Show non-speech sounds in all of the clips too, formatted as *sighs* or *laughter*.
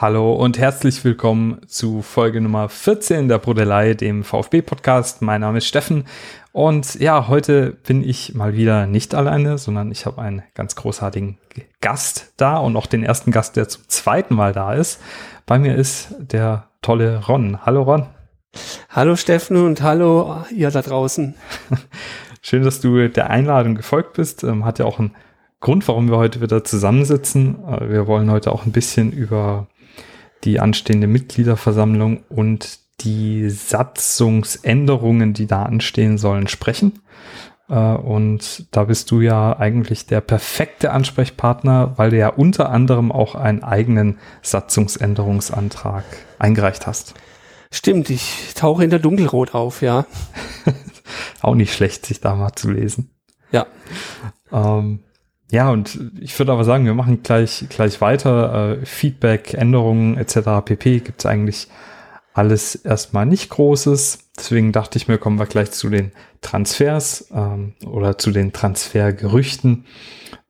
Hallo und herzlich willkommen zu Folge Nummer 14 der Brodelei, dem VfB-Podcast. Mein Name ist Steffen und ja, heute bin ich mal wieder nicht alleine, sondern ich habe einen ganz großartigen Gast da und auch den ersten Gast, der zum zweiten Mal da ist. Bei mir ist der tolle Ron. Hallo Ron. Hallo Steffen und hallo ihr da draußen. *laughs* Schön, dass du der Einladung gefolgt bist. Ähm, hat ja auch einen Grund, warum wir heute wieder zusammensitzen. Äh, wir wollen heute auch ein bisschen über die anstehende Mitgliederversammlung und die Satzungsänderungen, die da anstehen sollen, sprechen. Äh, und da bist du ja eigentlich der perfekte Ansprechpartner, weil du ja unter anderem auch einen eigenen Satzungsänderungsantrag eingereicht hast. Stimmt, ich tauche in der Dunkelrot auf, ja. *laughs* auch nicht schlecht, sich da mal zu lesen. Ja. Ähm, ja, und ich würde aber sagen, wir machen gleich, gleich weiter. Äh, Feedback, Änderungen etc. pp. gibt es eigentlich alles erstmal nicht Großes. Deswegen dachte ich mir, kommen wir gleich zu den Transfers ähm, oder zu den Transfergerüchten.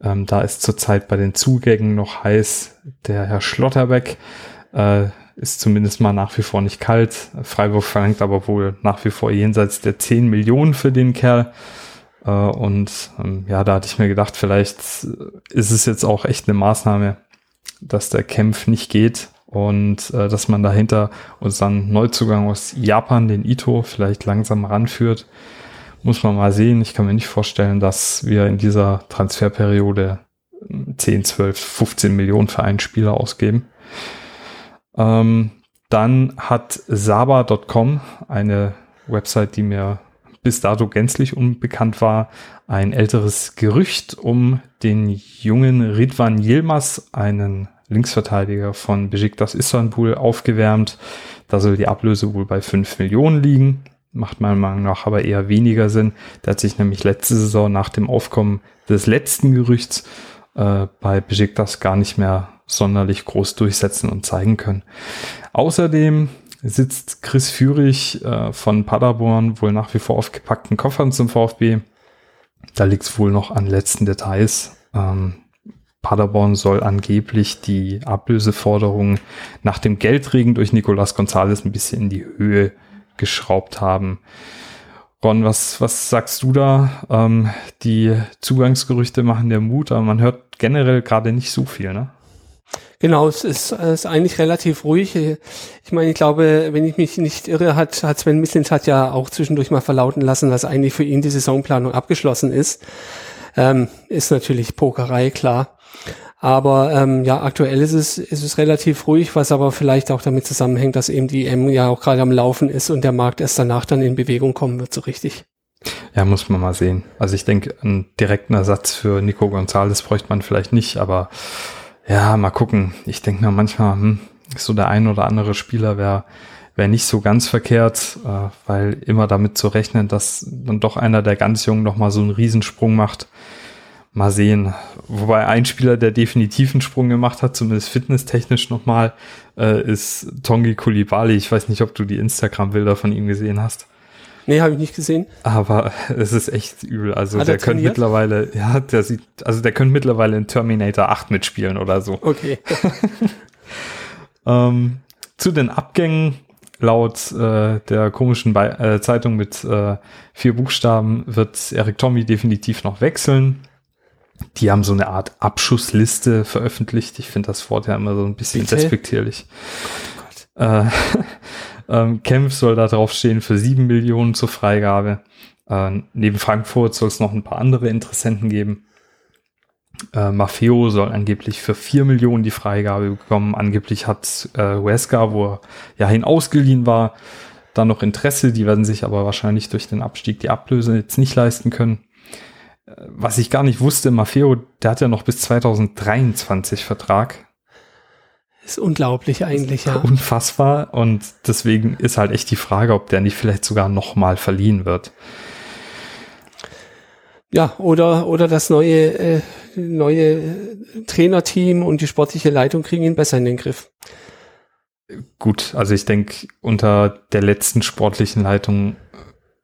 Ähm, da ist zurzeit bei den Zugängen noch heiß der Herr Schlotterbeck. Äh, ist zumindest mal nach wie vor nicht kalt. Freiburg verlangt aber wohl nach wie vor jenseits der 10 Millionen für den Kerl. Äh, und ähm, ja, da hatte ich mir gedacht, vielleicht ist es jetzt auch echt eine Maßnahme, dass der Kämpf nicht geht und äh, dass man dahinter unseren Neuzugang aus Japan, den Ito, vielleicht langsam ranführt. Muss man mal sehen. Ich kann mir nicht vorstellen, dass wir in dieser Transferperiode 10, 12, 15 Millionen für einen Spieler ausgeben. Ähm, dann hat Saba.com, eine Website, die mir bis dato gänzlich unbekannt war, ein älteres Gerücht um den jungen Ridvan Yilmaz, einen Linksverteidiger von Besiktas Istanbul, aufgewärmt. Da soll die Ablöse wohl bei 5 Millionen liegen. Macht meiner Meinung nach aber eher weniger Sinn. Der hat sich nämlich letzte Saison nach dem Aufkommen des letzten Gerüchts äh, bei Besiktas gar nicht mehr sonderlich groß durchsetzen und zeigen können. Außerdem sitzt Chris Führig äh, von Paderborn wohl nach wie vor auf gepackten Koffern zum VfB. Da liegt es wohl noch an letzten Details. Ähm, Paderborn soll angeblich die Ablöseforderungen nach dem Geldregen durch Nicolas Gonzalez ein bisschen in die Höhe geschraubt haben. Ron, was, was sagst du da? Ähm, die Zugangsgerüchte machen der Mut, aber man hört generell gerade nicht so viel, ne? Genau, es ist, es ist eigentlich relativ ruhig. Ich meine, ich glaube, wenn ich mich nicht irre, hat, hat Sven Mislins hat ja auch zwischendurch mal verlauten lassen, dass eigentlich für ihn die Saisonplanung abgeschlossen ist. Ähm, ist natürlich Pokerei, klar. Aber ähm, ja, aktuell ist es, ist es relativ ruhig, was aber vielleicht auch damit zusammenhängt, dass eben die M ja auch gerade am Laufen ist und der Markt erst danach dann in Bewegung kommen wird, so richtig. Ja, muss man mal sehen. Also ich denke, einen direkten Ersatz für Nico González bräuchte man vielleicht nicht, aber ja, mal gucken. Ich denke mir manchmal, hm, so der ein oder andere Spieler wäre wär nicht so ganz verkehrt, äh, weil immer damit zu rechnen, dass dann doch einer der ganz Jungen nochmal so einen Riesensprung macht. Mal sehen. Wobei ein Spieler, der definitiv einen Sprung gemacht hat, zumindest fitnesstechnisch nochmal, äh, ist Tongi Kulibali. Ich weiß nicht, ob du die Instagram-Bilder von ihm gesehen hast. Nee, habe ich nicht gesehen. Aber *laughs* es ist echt übel. Also Hat der könnte mittlerweile, ja, der sieht, also der könnte mittlerweile in Terminator 8 mitspielen oder so. Okay. *laughs* ähm, zu den Abgängen laut äh, der komischen Be äh, Zeitung mit äh, vier Buchstaben wird Eric Tommy definitiv noch wechseln. Die haben so eine Art Abschussliste veröffentlicht. Ich finde das Wort ja immer so ein bisschen Bitte? despektierlich. Oh Gott. Äh, *laughs* ähm, Kempf soll da drauf stehen für sieben Millionen zur Freigabe. Äh, neben Frankfurt soll es noch ein paar andere Interessenten geben. Äh, Maffeo soll angeblich für vier Millionen die Freigabe bekommen. Angeblich hat äh, Wesker, wo er ja hin ausgeliehen war, da noch Interesse. Die werden sich aber wahrscheinlich durch den Abstieg die Ablöse jetzt nicht leisten können. Äh, was ich gar nicht wusste, Maffeo, der hat ja noch bis 2023 Vertrag ist unglaublich eigentlich, ja. Unfassbar. Und deswegen ist halt echt die Frage, ob der nicht vielleicht sogar nochmal verliehen wird. Ja, oder, oder das neue, äh, neue Trainerteam und die sportliche Leitung kriegen ihn besser in den Griff. Gut, also ich denke, unter der letzten sportlichen Leitung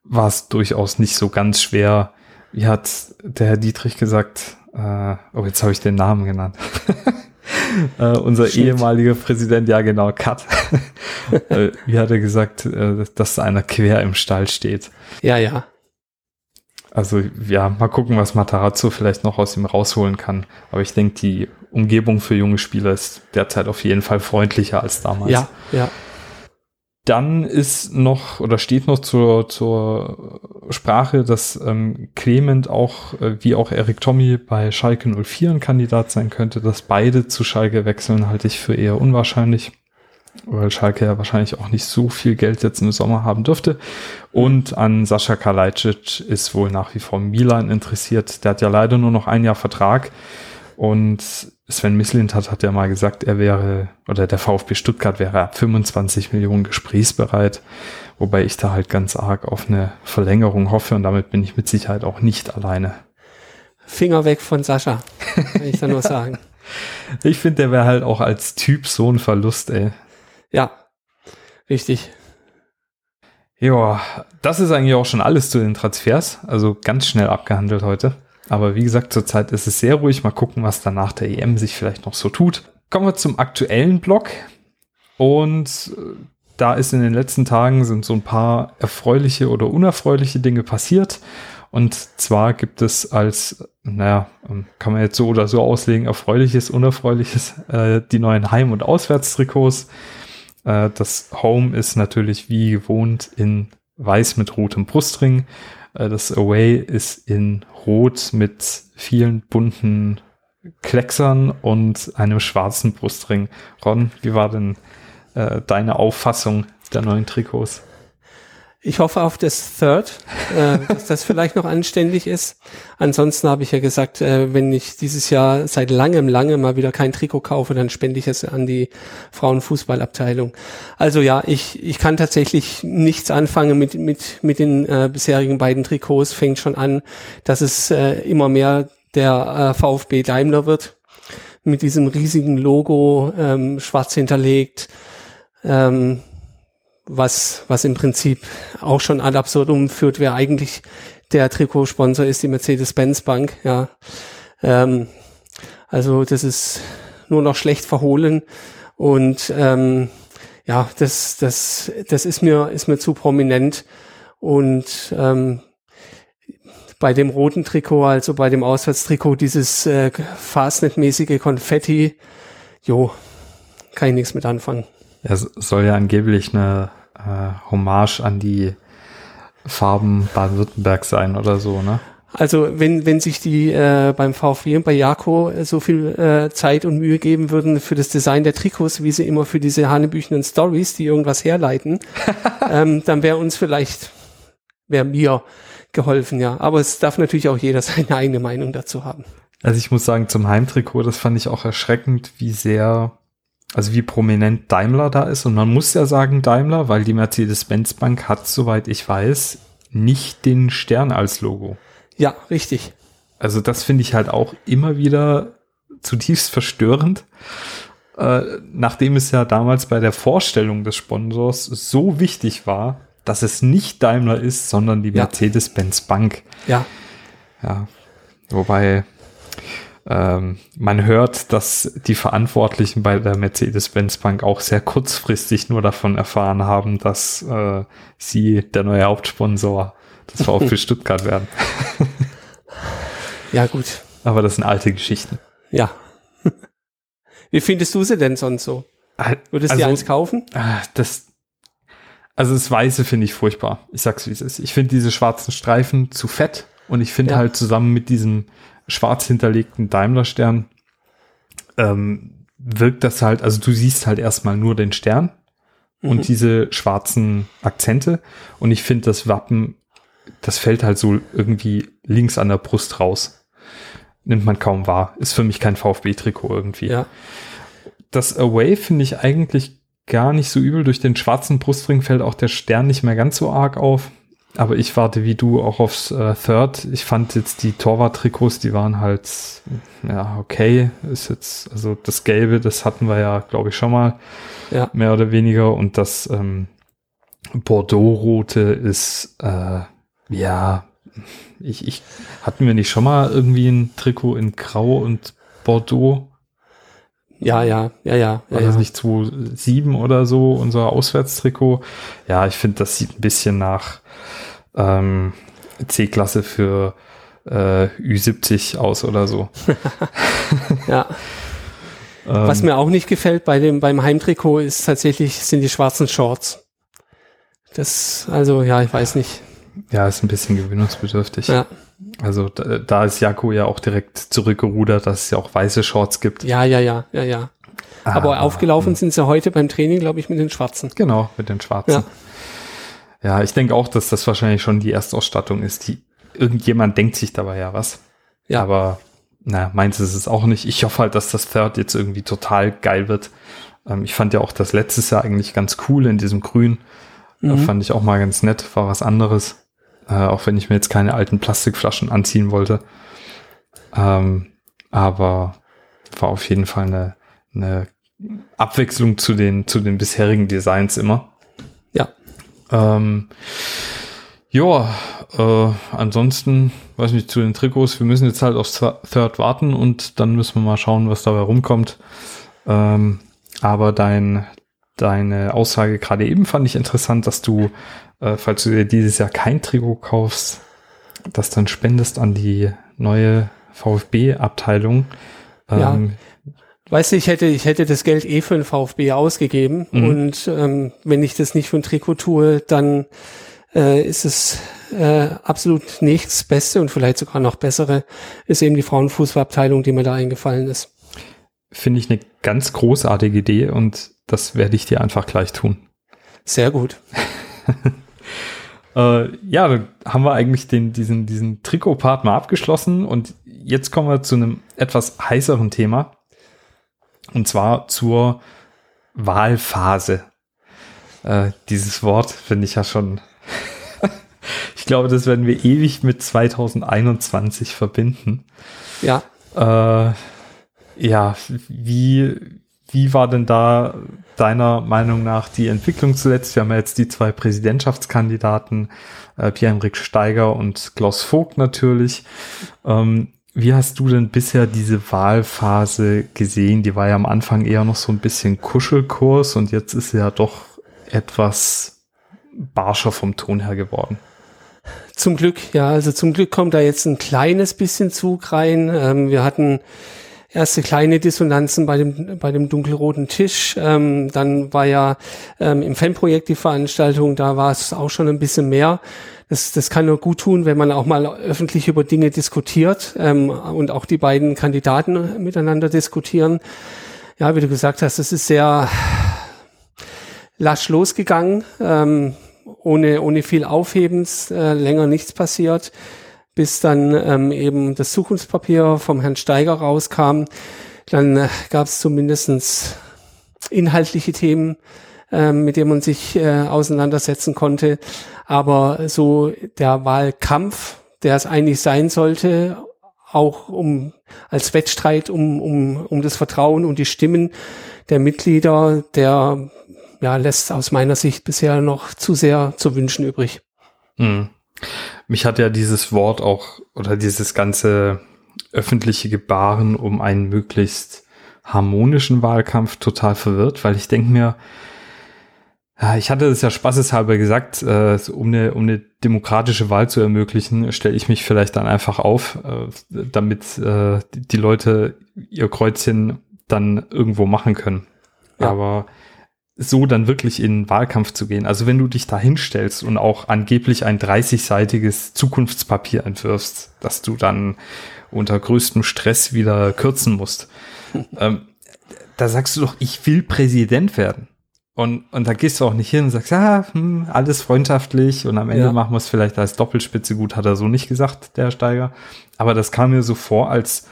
war es durchaus nicht so ganz schwer. Wie hat der Herr Dietrich gesagt? Äh, oh, jetzt habe ich den Namen genannt. *laughs* *laughs* äh, unser Shit. ehemaliger Präsident, ja genau, Cut. *laughs* äh, wie hat er gesagt, äh, dass einer quer im Stall steht? Ja, ja. Also ja, mal gucken, was Matarazzo vielleicht noch aus ihm rausholen kann. Aber ich denke, die Umgebung für junge Spieler ist derzeit auf jeden Fall freundlicher als damals. Ja, ja. Dann ist noch oder steht noch zur, zur Sprache, dass ähm, Clement auch, äh, wie auch Erik Tommy bei Schalke 04 ein Kandidat sein könnte. Dass beide zu Schalke wechseln, halte ich für eher unwahrscheinlich, weil Schalke ja wahrscheinlich auch nicht so viel Geld jetzt im Sommer haben dürfte. Und an Sascha Kalajdzic ist wohl nach wie vor Milan interessiert. Der hat ja leider nur noch ein Jahr Vertrag. Und Sven Mislint hat, hat ja mal gesagt, er wäre, oder der VfB Stuttgart wäre ab 25 Millionen gesprächsbereit, wobei ich da halt ganz arg auf eine Verlängerung hoffe und damit bin ich mit Sicherheit auch nicht alleine. Finger weg von Sascha, kann ich da nur *laughs* sagen. Ich finde, der wäre halt auch als Typ so ein Verlust, ey. Ja, richtig. Ja, das ist eigentlich auch schon alles zu den Transfers. Also ganz schnell abgehandelt heute. Aber wie gesagt, zurzeit ist es sehr ruhig. Mal gucken, was dann nach der EM sich vielleicht noch so tut. Kommen wir zum aktuellen Block. Und äh, da ist in den letzten Tagen sind so ein paar erfreuliche oder unerfreuliche Dinge passiert. Und zwar gibt es als, naja, kann man jetzt so oder so auslegen, erfreuliches, unerfreuliches, äh, die neuen Heim- und Auswärtstrikots. Äh, das Home ist natürlich wie gewohnt in weiß mit rotem Brustring. Äh, das Away ist in Rot mit vielen bunten Klecksern und einem schwarzen Brustring. Ron, wie war denn äh, deine Auffassung der neuen Trikots? Ich hoffe auf das Third, äh, dass das vielleicht noch anständig ist. Ansonsten habe ich ja gesagt, äh, wenn ich dieses Jahr seit langem, langem mal wieder kein Trikot kaufe, dann spende ich es an die Frauenfußballabteilung. Also ja, ich, ich kann tatsächlich nichts anfangen mit, mit, mit den äh, bisherigen beiden Trikots. Fängt schon an, dass es äh, immer mehr der äh, VfB Daimler wird. Mit diesem riesigen Logo, ähm, schwarz hinterlegt. Ähm, was, was im Prinzip auch schon ad absurdum führt, wer eigentlich der Trikotsponsor ist, die Mercedes-Benz Bank, ja. Ähm, also das ist nur noch schlecht verhohlen und ähm, ja, das, das, das ist mir, ist mir zu prominent und ähm, bei dem roten Trikot, also bei dem Auswärtstrikot, dieses äh, Fastnet-mäßige Konfetti, jo, kann ich nichts mit anfangen. Es soll ja angeblich eine äh, Hommage an die Farben Baden-Württemberg sein oder so, ne? Also wenn, wenn sich die äh, beim VfB und bei Jako so viel äh, Zeit und Mühe geben würden für das Design der Trikots, wie sie immer für diese hanebüchenen Stories, die irgendwas herleiten, *laughs* ähm, dann wäre uns vielleicht, wäre mir geholfen, ja. Aber es darf natürlich auch jeder *laughs* seine eigene Meinung dazu haben. Also ich muss sagen, zum Heimtrikot, das fand ich auch erschreckend, wie sehr also wie prominent Daimler da ist. Und man muss ja sagen Daimler, weil die Mercedes-Benz Bank hat, soweit ich weiß, nicht den Stern als Logo. Ja, richtig. Also das finde ich halt auch immer wieder zutiefst verstörend. Äh, nachdem es ja damals bei der Vorstellung des Sponsors so wichtig war, dass es nicht Daimler ist, sondern die ja. Mercedes-Benz Bank. Ja. Ja. Wobei, ähm, man hört, dass die Verantwortlichen bei der Mercedes-Benz Bank auch sehr kurzfristig nur davon erfahren haben, dass äh, sie der neue Hauptsponsor des *laughs* VfB Stuttgart werden. ja, gut. Aber das sind alte Geschichten. Ja. *laughs* Wie findest du sie denn sonst so? Würdest du also, dir eins kaufen? Ah, das, also das Weiße finde ich furchtbar. Ich sag's wie es ist. Ich finde diese schwarzen Streifen zu fett und ich finde ja. halt zusammen mit diesem schwarz hinterlegten Daimler-Stern ähm, wirkt das halt, also du siehst halt erstmal nur den Stern mhm. und diese schwarzen Akzente und ich finde das Wappen, das fällt halt so irgendwie links an der Brust raus. Nimmt man kaum wahr. Ist für mich kein VfB-Trikot irgendwie. Ja. Das Away finde ich eigentlich gar nicht so übel. Durch den schwarzen Brustring fällt auch der Stern nicht mehr ganz so arg auf. Aber ich warte wie du auch aufs äh, Third. Ich fand jetzt die Torwart-Trikots, die waren halt, ja, okay. Ist jetzt, also das Gelbe, das hatten wir ja, glaube ich, schon mal. Ja. Mehr oder weniger. Und das ähm, Bordeaux-Rote ist, äh, ja, ich, ich, hatten wir nicht schon mal irgendwie ein Trikot in Grau und Bordeaux? Ja, ja, ja, ja. War ja, das ja. nicht 2007 oder so, unser Auswärtstrikot? Ja, ich finde, das sieht ein bisschen nach ähm, C-Klasse für äh, Ü70 aus oder so. *laughs* *laughs* ja. Ähm, Was mir auch nicht gefällt bei dem, beim Heimtrikot ist tatsächlich, sind die schwarzen Shorts. Das, also, ja, ich weiß nicht. ja, ist ein bisschen gewöhnungsbedürftig. Ja, Also da, da ist Jako ja auch direkt zurückgerudert, dass es ja auch weiße Shorts gibt. ja, ja, ja, ja, ja. Aber Ah, aufgelaufen sind sie heute beim Training, glaube ich, mit den schwarzen. Genau, mit den schwarzen. Ja, ich denke auch, dass das wahrscheinlich schon die Erstausstattung ist. Die, irgendjemand denkt sich dabei ja was. Ja. Aber na, meins ist es auch nicht. Ich hoffe halt, dass das Third jetzt irgendwie total geil wird. Ähm, ich fand ja auch das letztes Jahr eigentlich ganz cool in diesem Grün. Äh, Mhm. fand ich auch mal ganz nett, war was anderes. Äh, auch wenn ich mir jetzt keine alten Plastikflaschen anziehen wollte. Ähm, aber war auf jeden Fall eine, eine Abwechslung zu den, zu den bisherigen Designs immer. Ja. Ähm, ja, äh, ansonsten, weiß nicht, zu den Trikots, wir müssen jetzt halt aufs Th- Third warten und dann müssen wir mal schauen, was dabei rumkommt. Ähm, aber dein, deine Aussage gerade eben fand ich interessant, dass du, äh, falls du dir dieses Jahr kein Trikot kaufst, das dann spendest an die neue VfB-Abteilung. Ja. Ähm, Weißt du, ich hätte, ich hätte das Geld eh für den VfB ausgegeben Mhm. und ähm, wenn ich das nicht für ein Trikot tue, dann äh, ist es äh, absolut nichts Beste und vielleicht sogar noch bessere, ist eben die Frauenfußballabteilung, die mir da eingefallen ist. Finde ich eine ganz großartige Idee und das werde ich dir einfach gleich tun. Sehr gut. *laughs* Äh, ja, dann haben wir eigentlich den, diesen, diesen Trikot-Part mal abgeschlossen und jetzt kommen wir zu einem etwas heißeren Thema und zwar zur Wahlphase. Äh, dieses Wort finde ich ja schon, *laughs* ich glaube, das werden wir ewig mit 2021 verbinden. Ja. Äh, ja, wie, wie war denn da deiner Meinung nach die Entwicklung zuletzt? Wir haben ja jetzt die zwei Präsidentschaftskandidaten, äh, Pierre-Henrik Steiger und Klaus Vogt natürlich. Ähm, wie hast du denn bisher diese Wahlphase gesehen? Die war ja am Anfang eher noch so ein bisschen Kuschelkurs und jetzt ist sie ja doch etwas barscher vom Ton her geworden. Zum Glück, ja, also zum Glück kommt da jetzt ein kleines bisschen Zug rein. Ähm, wir hatten erste kleine Dissonanzen bei dem, bei dem dunkelroten Tisch. Ähm, dann war ja ähm, im Fanprojekt die Veranstaltung, da war es auch schon ein bisschen mehr. Das, das kann nur gut tun, wenn man auch mal öffentlich über Dinge diskutiert ähm, und auch die beiden Kandidaten miteinander diskutieren. Ja, wie du gesagt hast, es ist sehr lasch losgegangen, ähm, ohne, ohne viel Aufhebens, äh, länger nichts passiert, bis dann ähm, eben das Zukunftspapier vom Herrn Steiger rauskam. Dann äh, gab es zumindestens inhaltliche Themen, ähm, mit denen man sich äh, auseinandersetzen konnte. Aber so der Wahlkampf, der es eigentlich sein sollte, auch um als Wettstreit um, um, um das Vertrauen und die Stimmen der Mitglieder, der ja, lässt aus meiner Sicht bisher noch zu sehr zu wünschen übrig. Hm. Mich hat ja dieses Wort auch oder dieses ganze öffentliche Gebaren um einen möglichst harmonischen Wahlkampf total verwirrt, weil ich denke mir, ich hatte es ja spaßeshalber gesagt, äh, um, eine, um eine demokratische Wahl zu ermöglichen, stelle ich mich vielleicht dann einfach auf, äh, damit äh, die, die Leute ihr Kreuzchen dann irgendwo machen können. Ja. Aber so dann wirklich in Wahlkampf zu gehen. Also wenn du dich da hinstellst und auch angeblich ein 30-seitiges Zukunftspapier entwirfst, dass du dann unter größtem Stress wieder kürzen musst, *laughs* ähm, da sagst du doch, ich will Präsident werden. Und, und da gehst du auch nicht hin und sagst, ja, hm, alles freundschaftlich und am Ende Ja. machen wir es vielleicht als Doppelspitze gut, hat er so nicht gesagt, der Steiger. Aber das kam mir so vor, als,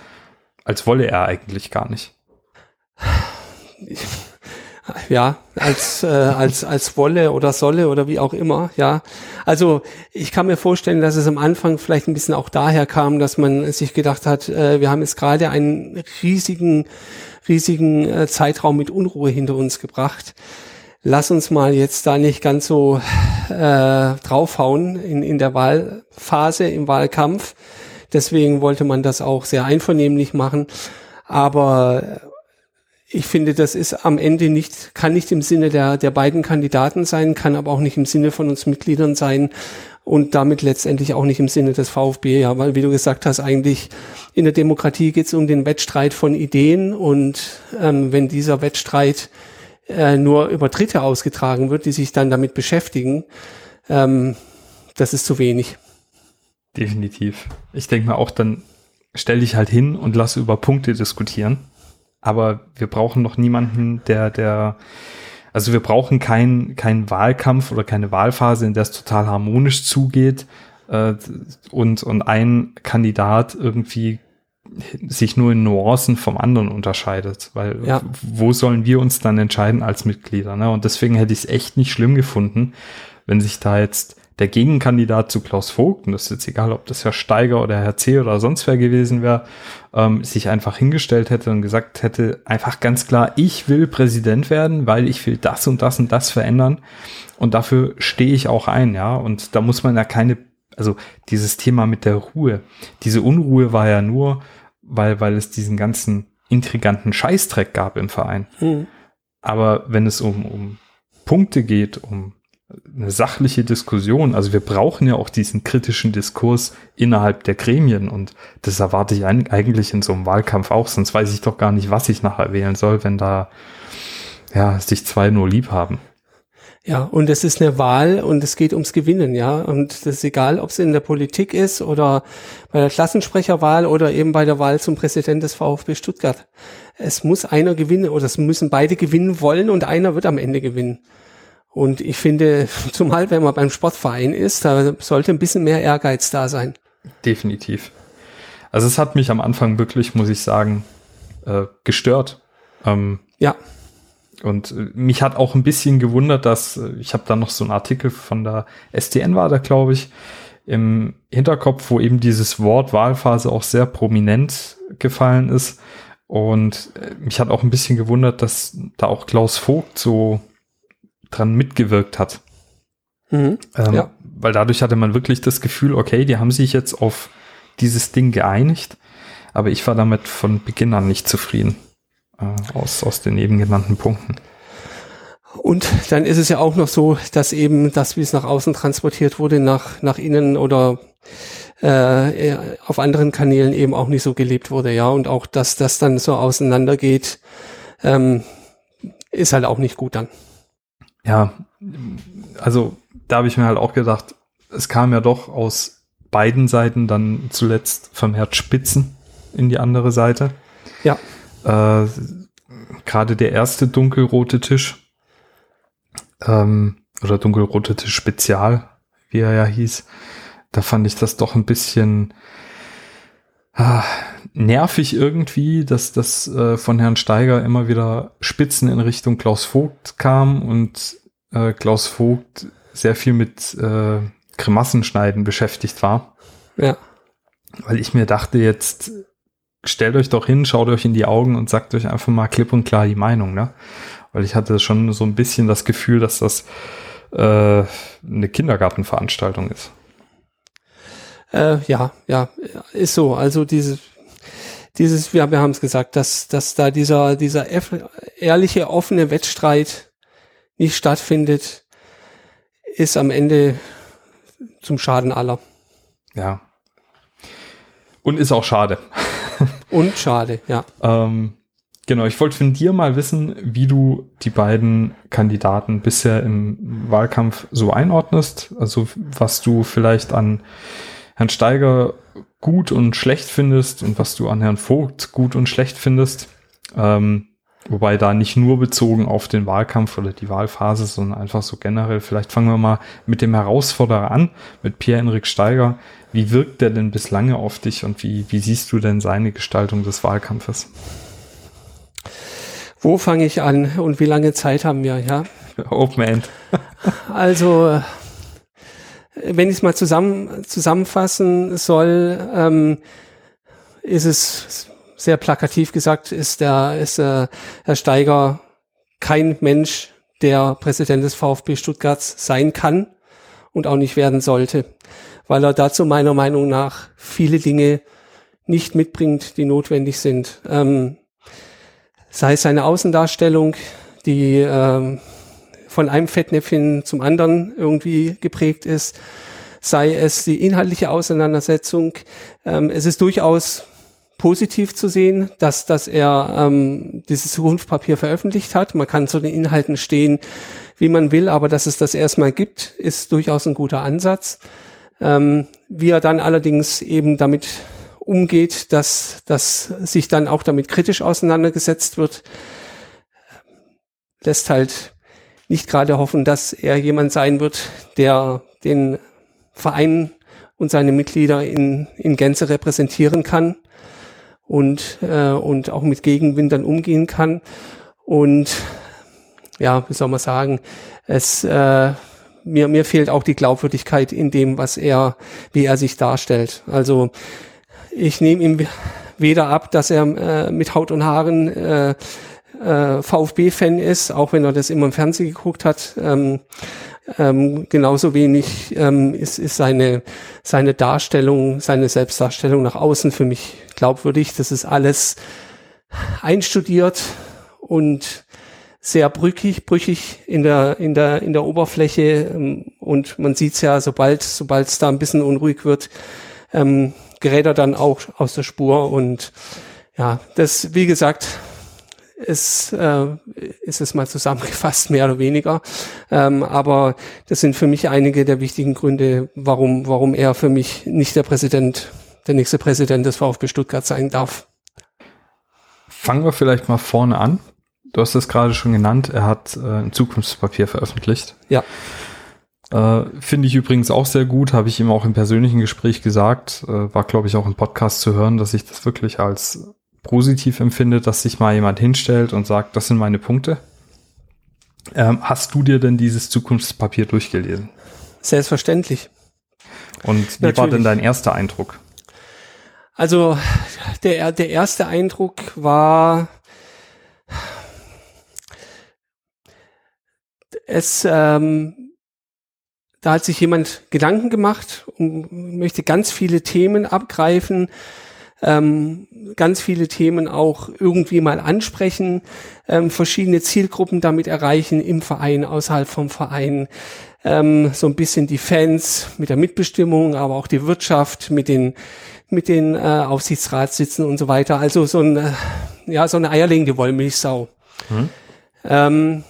als wolle er eigentlich gar nicht. *sighs* *laughs* Ja, als, äh, als, als Wolle oder Solle oder wie auch immer, ja. Also ich kann mir vorstellen, dass es am Anfang vielleicht ein bisschen auch daher kam, dass man sich gedacht hat, äh, wir haben jetzt gerade einen riesigen, riesigen äh, Zeitraum mit Unruhe hinter uns gebracht. Lass uns mal jetzt da nicht ganz so äh, draufhauen in, in der Wahlphase, im Wahlkampf. Deswegen wollte man das auch sehr einvernehmlich machen. Aber ich finde, das ist am Ende nicht, kann nicht im Sinne der, der beiden Kandidaten sein, kann aber auch nicht im Sinne von uns Mitgliedern sein und damit letztendlich auch nicht im Sinne des VfB, ja, weil wie du gesagt hast, eigentlich in der Demokratie geht es um den Wettstreit von Ideen und ähm, wenn dieser Wettstreit äh, nur über Dritte ausgetragen wird, die sich dann damit beschäftigen, ähm, das ist zu wenig. Definitiv. Ich denke mal auch, dann stelle ich halt hin und lasse über Punkte diskutieren aber wir brauchen noch niemanden, der, der, also wir brauchen keinen keinen Wahlkampf oder keine Wahlphase, in der es total harmonisch zugeht äh, und, und ein Kandidat irgendwie sich nur in Nuancen vom anderen unterscheidet, weil ja. wo sollen wir uns dann entscheiden als Mitglieder? Ne? Und deswegen hätte ich es echt nicht schlimm gefunden, wenn sich da jetzt der Gegenkandidat zu Klaus Vogt, und das ist jetzt egal, ob das Herr Steiger oder Herr C. oder sonst wer gewesen wäre, ähm, sich einfach hingestellt hätte und gesagt hätte, einfach ganz klar, ich will Präsident werden, weil ich will das und das und das verändern. Und dafür stehe ich auch ein, ja. Und da muss man ja keine, also dieses Thema mit der Ruhe, diese Unruhe war ja nur, weil, weil es diesen ganzen intriganten Scheißdreck gab im Verein. Mhm. Aber wenn es um, um Punkte geht, um eine sachliche Diskussion. Also wir brauchen ja auch diesen kritischen Diskurs innerhalb der Gremien und das erwarte ich eigentlich in so einem Wahlkampf auch, sonst weiß ich doch gar nicht, was ich nachher wählen soll, wenn da ja sich zwei nur lieb haben. Ja, und es ist eine Wahl und es geht ums Gewinnen, ja. Und das ist egal, ob es in der Politik ist oder bei der Klassensprecherwahl oder eben bei der Wahl zum Präsident des VfB Stuttgart. Es muss einer gewinnen oder es müssen beide gewinnen wollen und einer wird am Ende gewinnen. Und ich finde, *laughs* zumal wenn man beim Sportverein ist, da sollte ein bisschen mehr Ehrgeiz da sein. Definitiv. Also es hat mich am Anfang wirklich, muss ich sagen, äh, gestört. Ähm, ja. Und äh, mich hat auch ein bisschen gewundert, dass äh, ich habe da noch so einen Artikel von der SDN war da, glaube ich, im Hinterkopf, wo eben dieses Wort Wahlphase auch sehr prominent gefallen ist. Und mich hat auch ein bisschen gewundert, dass da auch Klaus Vogt so dran mitgewirkt hat. Mhm, ähm, ja. Weil dadurch hatte man wirklich das Gefühl, okay, die haben sich jetzt auf dieses Ding geeinigt, aber ich war damit von Beginn an nicht zufrieden äh, aus, aus den eben genannten Punkten. Und dann ist es ja auch noch so, dass eben das, wie es nach außen transportiert wurde, nach, nach innen oder äh, auf anderen Kanälen eben auch nicht so gelebt wurde, ja. Und auch, dass das dann so auseinandergeht, ähm, ist halt auch nicht gut dann ja, also da habe ich mir halt auch gedacht, es kam ja doch aus beiden Seiten dann zuletzt vermehrt Spitzen in die andere Seite. Ja. Äh, Gerade der erste dunkelrote Tisch ähm, oder dunkelrote Tisch Spezial, wie er ja hieß, da fand ich das doch ein bisschen ah, nervig irgendwie, dass das äh, von Herrn Steiger immer wieder Spitzen in Richtung Klaus Vogt kam und äh, Klaus Vogt sehr viel mit äh, Grimassenschneiden beschäftigt war. Ja. Weil ich mir dachte, jetzt stellt euch doch hin, schaut euch in die Augen und sagt euch einfach mal klipp und klar die Meinung, ne? Weil ich hatte schon so ein bisschen das Gefühl, dass das äh, eine Kindergartenveranstaltung ist. Äh, ja, ja, ist so. Also diese, dieses, wir, wir haben es gesagt, dass, dass da dieser, dieser ehrliche, offene Wettstreit nicht stattfindet, ist am Ende zum Schaden aller. Ja. Und ist auch schade. *laughs* Und schade, ja. ähm, genau, ich wollte von dir mal wissen, wie du die beiden Kandidaten bisher im Wahlkampf so einordnest. Also was du vielleicht an Herrn Steiger gut und schlecht findest und was du an Herrn Vogt gut und schlecht findest. Ähm, wobei da nicht nur bezogen auf den Wahlkampf oder die Wahlphase, sondern einfach so generell. Vielleicht fangen wir mal mit dem Herausforderer an, mit Pierre-Enrik Steiger. Wie wirkt der denn bislang auf dich und wie, wie siehst du denn seine Gestaltung des Wahlkampfes? Wo fange ich an und wie lange Zeit haben wir, ja? Open End. also, wenn ich es mal zusammen, zusammenfassen soll, ähm, ist es sehr plakativ gesagt, ist der ist äh, Herr Steiger kein Mensch, der Präsident des VfB Stuttgarts sein kann und auch nicht werden sollte, weil er dazu meiner Meinung nach viele Dinge nicht mitbringt, die notwendig sind. Ähm, sei es seine Außendarstellung, die ähm, von einem Fettnäpfchen zum anderen irgendwie geprägt ist, sei es die inhaltliche Auseinandersetzung. Ähm, es ist durchaus positiv zu sehen, dass, dass er ähm, dieses Zukunftspapier veröffentlicht hat. Man kann zu den Inhalten stehen, wie man will, aber dass es das erstmal gibt, ist durchaus ein guter Ansatz. Ähm, wie er dann allerdings eben damit umgeht, dass, dass sich dann auch damit kritisch auseinandergesetzt wird, lässt halt nicht gerade hoffen, dass er jemand sein wird, der den Verein und seine Mitglieder in, in Gänze repräsentieren kann und, äh, und auch mit Gegenwind dann umgehen kann. Und ja, wie soll man sagen, es äh, mir, mir fehlt auch die Glaubwürdigkeit in dem, was er, wie er sich darstellt. Also ich nehme ihm weder ab, dass er äh, mit Haut und Haaren äh, äh, VfB-Fan ist, auch wenn er das immer im Fernsehen geguckt hat. Ähm, ähm, genauso wenig ähm, ist, ist seine, seine Darstellung, seine Selbstdarstellung nach außen für mich glaubwürdig. Das ist alles einstudiert und sehr brüchig, brüchig in der, in der, in der Oberfläche. Ähm, und man sieht es ja, sobald, sobald es da ein bisschen unruhig wird, ähm, gerät er dann auch aus der Spur. Und ja, das, wie gesagt, ist, äh, ist es mal zusammengefasst, *laughs* mehr oder weniger. Ähm, aber das sind für mich einige der wichtigen Gründe, warum, warum er für mich nicht der Präsident, der nächste Präsident des VfB Stuttgart sein darf. Fangen wir vielleicht mal vorne an. Du hast es gerade schon genannt, er hat äh, ein Zukunftspapier veröffentlicht. Ja. Äh, Finde ich übrigens auch sehr gut, habe ich ihm auch im persönlichen Gespräch gesagt, äh, war glaube ich auch im Podcast zu hören, dass ich das wirklich als positiv empfinde, dass sich mal jemand hinstellt und sagt, das sind meine Punkte. Ähm, hast du dir denn dieses Zukunftspapier durchgelesen? Selbstverständlich. Und wie Natürlich. war denn dein erster Eindruck? Also der, der erste Eindruck war, es, ähm, da hat sich jemand Gedanken gemacht und möchte ganz viele Themen abgreifen, ähm, ganz viele Themen auch irgendwie mal ansprechen, ähm, verschiedene Zielgruppen damit erreichen im Verein, außerhalb vom Verein, ähm, so ein bisschen die Fans mit der Mitbestimmung, aber auch die Wirtschaft mit den mit den äh, Aufsichtsratssitzen und so weiter. Also so ein äh, ja so eine eierlegende Wollmilchsau. Mhm. Ähm,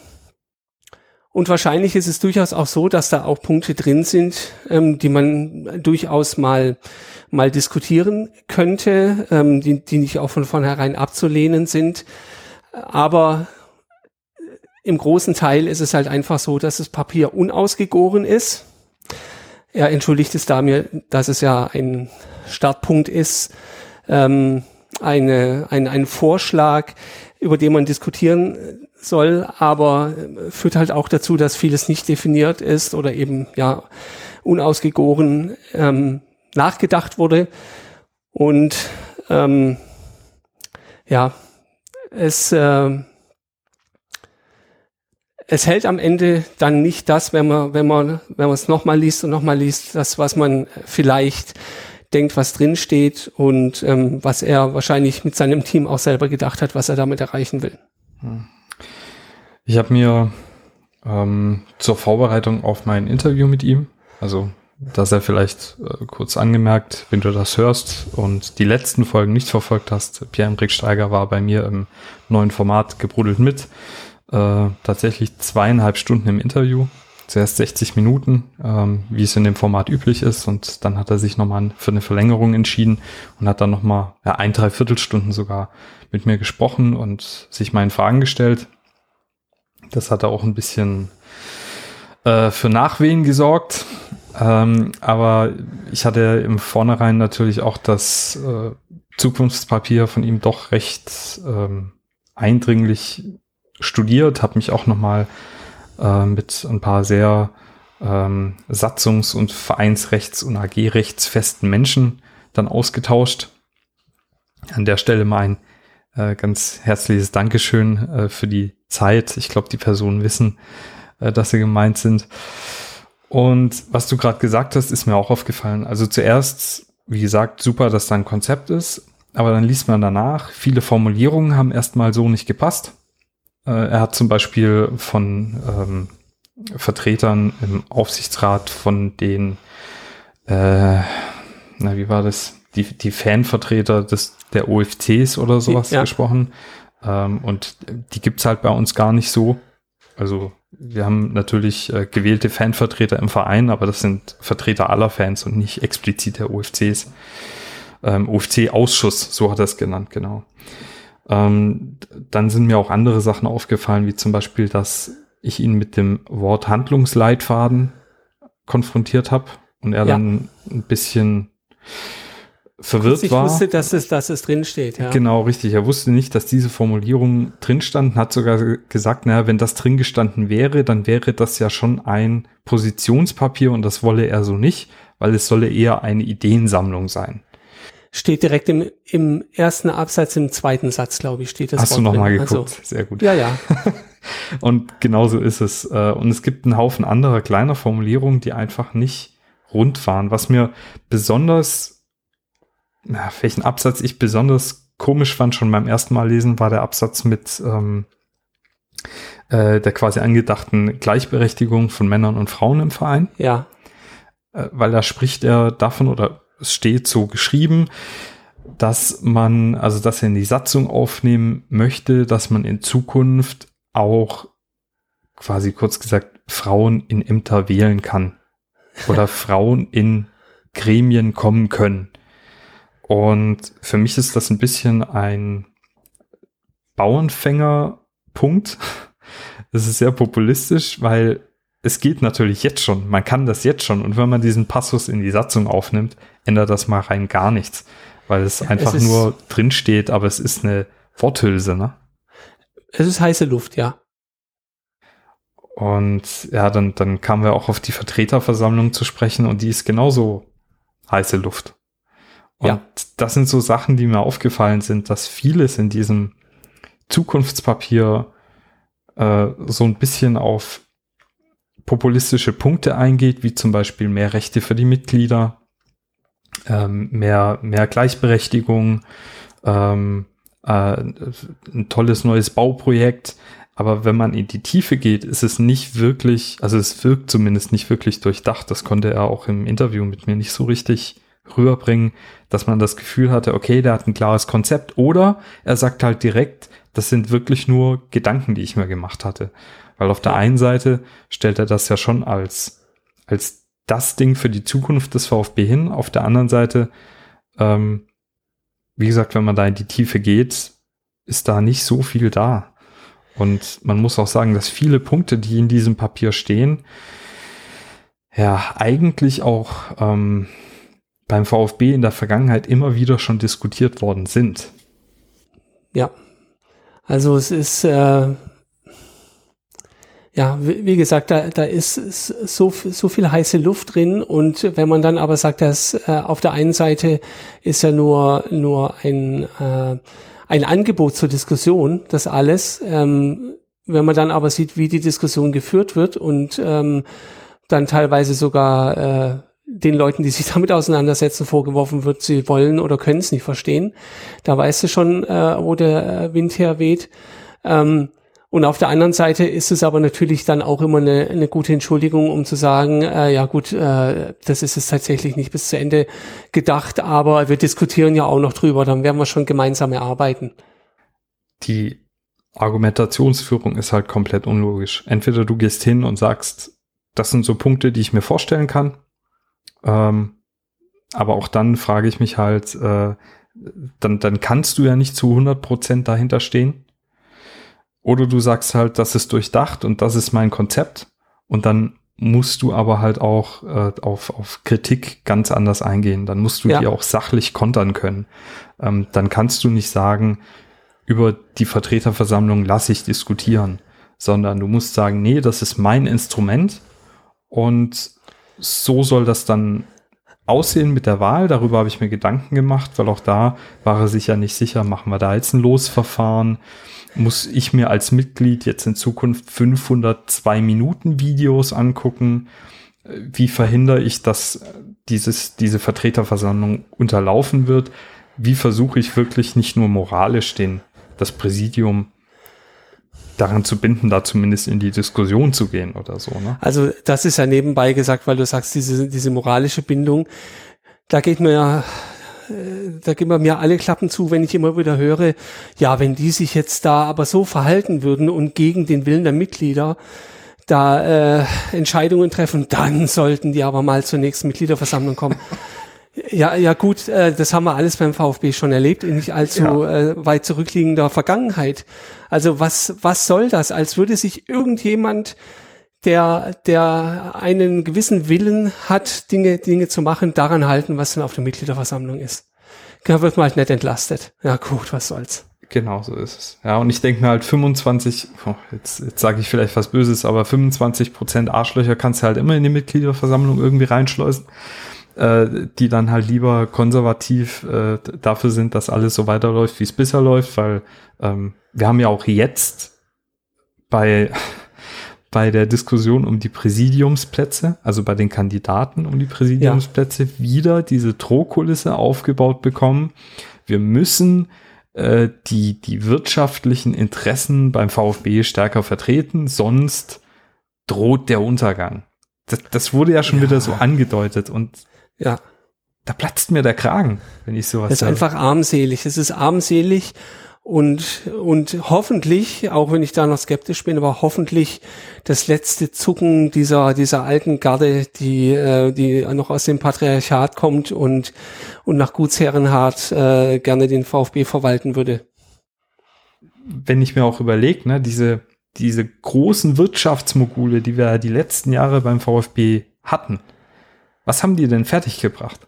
und wahrscheinlich ist es durchaus auch so, dass da auch Punkte drin sind, ähm, die man durchaus mal mal diskutieren könnte, ähm, die, die nicht auch von vornherein abzulehnen sind. Aber im großen Teil ist es halt einfach so, dass das Papier unausgegoren ist. Er entschuldigt es da mir, dass es ja ein Startpunkt ist, ähm, eine, ein, ein Vorschlag, über den man diskutieren soll, aber führt halt auch dazu, dass vieles nicht definiert ist oder eben ja unausgegoren ähm, nachgedacht wurde. Und ähm, ja, es, äh, es hält am Ende dann nicht das, wenn man, wenn man, wenn man es nochmal liest und nochmal liest, das, was man vielleicht denkt, was drin steht und ähm, was er wahrscheinlich mit seinem Team auch selber gedacht hat, was er damit erreichen will. Ich habe mir ähm, zur Vorbereitung auf mein Interview mit ihm, also dass er vielleicht äh, kurz angemerkt, wenn du das hörst und die letzten Folgen nicht verfolgt hast, Pierre-Emerick Steiger war bei mir im neuen Format gebrudelt mit. Äh, tatsächlich zweieinhalb Stunden im Interview, zuerst 60 Minuten, ähm, wie es in dem Format üblich ist und dann hat er sich nochmal für eine Verlängerung entschieden und hat dann nochmal ja, ein, drei Viertelstunden sogar mit mir gesprochen und sich meinen Fragen gestellt. Das hat er auch ein bisschen äh, für Nachwehen gesorgt. Ähm, aber ich hatte im Vornherein natürlich auch das äh, Zukunftspapier von ihm doch recht ähm, eindringlich studiert, habe mich auch nochmal äh, mit ein paar sehr ähm, Satzungs- und Vereinsrechts- und AG-rechtsfesten Menschen dann ausgetauscht. An der Stelle mal ein äh, ganz herzliches Dankeschön äh, für die Zeit. Ich glaube, die Personen wissen, äh, dass sie gemeint sind. Und was du gerade gesagt hast, ist mir auch aufgefallen. Also zuerst, wie gesagt, super, dass da ein Konzept ist. aber dann liest man danach, viele Formulierungen haben erstmal so nicht gepasst. Äh, er hat zum Beispiel von ähm, Vertretern im Aufsichtsrat von den, äh, na, wie war das? Die, die Fanvertreter des, der OFCs oder sowas ja. gesprochen. Ähm, und die gibt's halt bei uns gar nicht so. Also wir haben natürlich äh, gewählte Fanvertreter im Verein, aber das sind Vertreter aller Fans und nicht explizit der OFCs. Ähm, OFC-Ausschuss, so hat er es genannt, genau. Ähm, dann sind mir auch andere Sachen aufgefallen, wie zum Beispiel, dass ich ihn mit dem Wort Handlungsleitfaden konfrontiert habe und er ja. dann ein bisschen verwirrt ich war. Ich wusste, dass es, dass es drinsteht. Ja. Genau, richtig. Er wusste nicht, dass diese Formulierung drin stand, hat sogar gesagt, naja, wenn das drin gestanden wäre, dann wäre das ja schon ein Positionspapier und das wolle er so nicht, weil es solle eher eine Ideensammlung sein. Steht direkt im, im ersten Absatz, im zweiten Satz, glaube ich, steht das. Hast Wort du nochmal geguckt? Also, Sehr gut. Ja, ja. *laughs* und genauso ist es. Äh, und es gibt einen Haufen anderer kleiner Formulierungen, die einfach nicht rund waren. Was mir besonders na, welchen Absatz ich besonders komisch fand, schon beim ersten Mal lesen, war der Absatz mit ähm, äh, der quasi angedachten Gleichberechtigung von Männern und Frauen im Verein. Ja. Äh, weil da spricht er davon oder es steht so geschrieben, dass man, also dass er in die Satzung aufnehmen möchte, dass man in Zukunft auch quasi kurz gesagt Frauen in Ämter wählen kann oder *laughs* Frauen in Gremien kommen können. Und für mich ist das ein bisschen ein Bauernfänger-Punkt. *laughs* Es ist sehr populistisch, weil es geht natürlich jetzt schon. Man kann das jetzt schon. Und wenn man diesen Passus in die Satzung aufnimmt, ändert das mal rein gar nichts. Weil es einfach es nur drinsteht, aber es ist eine Worthülse, ne? Es ist heiße Luft, ja. Und ja, dann, dann kamen wir auch auf die Vertreterversammlung zu sprechen und die ist genauso heiße Luft. Und ja. das sind so Sachen, die mir aufgefallen sind, dass vieles in diesem Zukunftspapier äh, so ein bisschen auf populistische Punkte eingeht, wie zum Beispiel mehr Rechte für die Mitglieder, ähm, mehr, mehr Gleichberechtigung, ähm, äh, ein tolles neues Bauprojekt. Aber wenn man in die Tiefe geht, ist es nicht wirklich, also es wirkt zumindest nicht wirklich durchdacht. Das konnte er auch im Interview mit mir nicht so richtig rüberbringen, dass man das Gefühl hatte, okay, der hat ein klares Konzept oder er sagt halt direkt, das sind wirklich nur Gedanken, die ich mir gemacht hatte. Weil auf der einen Seite stellt er das ja schon als, als das Ding für die Zukunft des VfB hin. Auf der anderen Seite, ähm, wie gesagt, wenn man da in die Tiefe geht, ist da nicht so viel da. Und man muss auch sagen, dass viele Punkte, die in diesem Papier stehen, ja, eigentlich auch ähm, beim VfB in der Vergangenheit immer wieder schon diskutiert worden sind. Ja, also es ist, äh, ja, wie, wie, gesagt, da, da ist so, so viel heiße Luft drin und wenn man dann aber sagt, dass äh, auf der einen Seite ist ja nur, nur ein, äh, ein Angebot zur Diskussion, das alles, ähm, wenn man dann aber sieht, wie die Diskussion geführt wird und ähm, dann teilweise sogar äh, den Leuten, die sich *laughs* damit auseinandersetzen, vorgeworfen wird, sie wollen oder können es nicht verstehen. Da weißt du schon, äh, wo der äh, Wind herweht. Ähm, und auf der anderen Seite ist es aber natürlich dann auch immer eine, eine gute Entschuldigung, um zu sagen, äh, ja gut, äh, das ist es tatsächlich nicht bis zu Ende gedacht, aber wir diskutieren ja auch noch drüber, dann werden wir schon gemeinsam erarbeiten. Die Argumentationsführung ist halt komplett unlogisch. Entweder du gehst hin und sagst, das sind so Punkte, die ich mir vorstellen kann, ähm, aber auch dann frage ich mich halt, äh, dann, dann kannst du ja nicht zu 100 Prozent dahinter stehen. Oder du sagst halt, das ist durchdacht und das ist mein Konzept. Und dann musst du aber halt auch äh, auf, auf Kritik ganz anders eingehen. Dann musst du ja. die auch sachlich kontern können. Ähm, dann kannst du nicht sagen, über die Vertreterversammlung lasse ich diskutieren, sondern du musst sagen, nee, das ist mein Instrument und so soll das dann aussehen mit der Wahl. Darüber habe ich mir Gedanken gemacht, weil auch da war er sich ja nicht sicher, machen wir da jetzt ein Losverfahren? Muss ich mir als Mitglied jetzt in Zukunft 502 Minuten Videos angucken? Wie verhindere ich, dass dieses, diese Vertreterversammlung unterlaufen wird? wie versuche ich wirklich nicht nur moralisch den, das Präsidium daran zu binden, da zumindest in die Diskussion zu gehen oder so. Ne? Also das ist ja nebenbei gesagt, weil du sagst, diese, diese moralische Bindung, da geht mir ja, äh, da gehen mir alle Klappen zu, wenn ich immer wieder höre, ja, wenn die sich jetzt da aber so verhalten würden und gegen den Willen der Mitglieder da äh, Entscheidungen treffen, dann sollten die aber mal zur nächsten Mitgliederversammlung kommen. Ja, ja gut, äh, das haben wir alles beim VfB schon erlebt, in nicht allzu ja. äh, weit zurückliegender Vergangenheit. Also was, was soll das? Als würde sich irgendjemand, der, der einen gewissen Willen hat, Dinge, Dinge zu machen, daran halten, was dann auf der Mitgliederversammlung ist. Da wird man halt nicht entlastet. Ja gut, was soll's. Genau so ist es. Ja, und ich denke mir halt 25, oh, jetzt, jetzt sage ich vielleicht was Böses, aber 25 Prozent Arschlöcher kannst du halt immer in die Mitgliederversammlung irgendwie reinschleusen die dann halt lieber konservativ äh, dafür sind, dass alles so weiterläuft, wie es bisher läuft, weil ähm, wir haben ja auch jetzt bei, *laughs* bei der Diskussion um die Präsidiumsplätze, also bei den Kandidaten um die Präsidiumsplätze, ja. wieder diese Drohkulisse aufgebaut bekommen. Wir müssen äh, die, die wirtschaftlichen Interessen beim VfB stärker vertreten, sonst droht der Untergang. Das, das wurde ja schon ja. wieder so angedeutet und ja. Da platzt mir der Kragen, wenn ich sowas Das ist einfach armselig. Es ist armselig und, und hoffentlich, auch wenn ich da noch skeptisch bin, aber hoffentlich das letzte Zucken dieser, dieser alten Garde, die, äh, die noch aus dem Patriarchat kommt und, und nach Gutsherrenhart äh, gerne den VfB verwalten würde. Wenn ich mir auch überlege, ne, diese, diese großen Wirtschaftsmogule, die wir die letzten Jahre beim VfB hatten, was haben die denn fertiggebracht?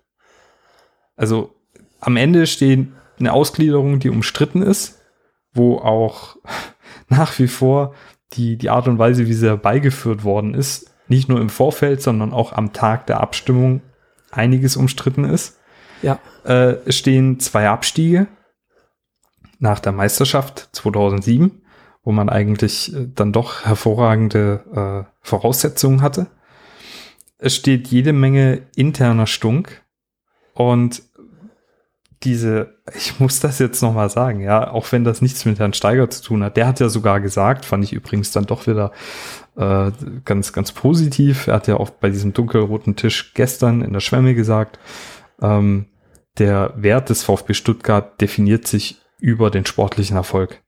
Also am Ende steht eine Ausgliederung, die umstritten ist, wo auch *laughs* nach wie vor die, die Art und Weise, wie sie herbeigeführt worden ist, nicht nur im Vorfeld, sondern auch am Tag der Abstimmung einiges umstritten ist. Ja. Äh, es stehen zwei Abstiege nach der Meisterschaft 2007, wo man eigentlich äh, dann doch hervorragende äh, Voraussetzungen hatte es steht jede Menge interner Stunk und diese, ich muss das jetzt nochmal sagen, ja, auch wenn das nichts mit Herrn Steiger zu tun hat, der hat ja sogar gesagt, fand ich übrigens dann doch wieder äh, ganz, ganz positiv. Er hat ja auch bei diesem dunkelroten Tisch gestern in der Schwemme gesagt, ähm, der Wert des VfB Stuttgart definiert sich über den sportlichen Erfolg.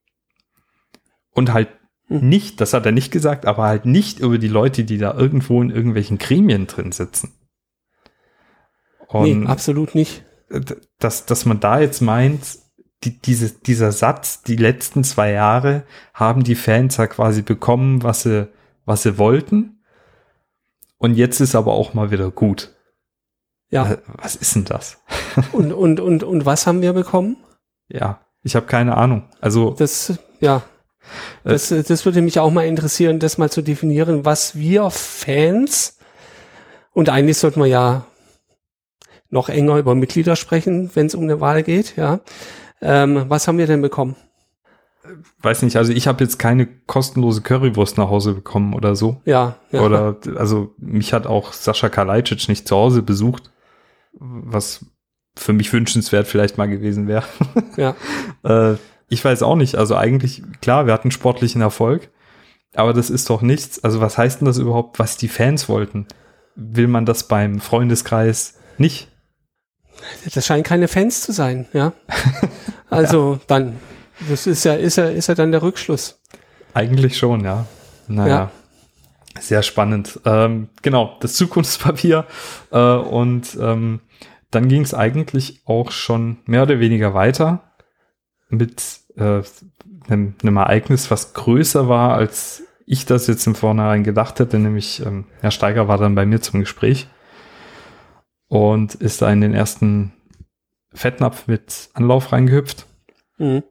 Und halt hm. Nicht, das hat er nicht gesagt, aber halt nicht über die Leute, die da irgendwo in irgendwelchen Gremien drin sitzen. Und nee, absolut nicht. Dass, dass man da jetzt meint, die, diese, dieser Satz, die letzten zwei Jahre haben die Fans ja quasi bekommen, was sie, was sie wollten. Und jetzt ist aber auch mal wieder gut. Ja. Äh, was ist denn das? *laughs* und, und, und, und was haben wir bekommen? Ja, ich habe keine Ahnung. Also. Das, ja. Das, das würde mich auch mal interessieren, das mal zu definieren, was wir Fans, und eigentlich sollten wir ja noch enger über Mitglieder sprechen, wenn es um eine Wahl geht, ja. Ähm, was haben wir denn bekommen? Weiß nicht, also ich habe jetzt keine kostenlose Currywurst nach Hause bekommen oder so. Ja. ja. Oder also mich hat auch Sascha Kalajdzic nicht zu Hause besucht, was für mich wünschenswert vielleicht mal gewesen wäre. Ja. *laughs* äh, ich weiß auch nicht. Also eigentlich, klar, wir hatten sportlichen Erfolg, aber das ist doch nichts. Also was heißt denn das überhaupt, was die Fans wollten? Will man das beim Freundeskreis nicht? Das scheinen keine Fans zu sein, ja. *laughs* Also ja. dann, das ist ja, ist ja, ist ja dann der Rückschluss. Eigentlich schon, ja. Naja. Ja. Sehr spannend. Ähm, genau, das Zukunftspapier. Äh, und ähm, dann ging es eigentlich auch schon mehr oder weniger weiter mit äh, einem, einem Ereignis, was größer war, als ich das jetzt im Vornherein gedacht hätte, nämlich ähm, Herr Steiger war dann bei mir zum Gespräch und ist da in den ersten Fettnapf mit Anlauf reingehüpft. Mhm.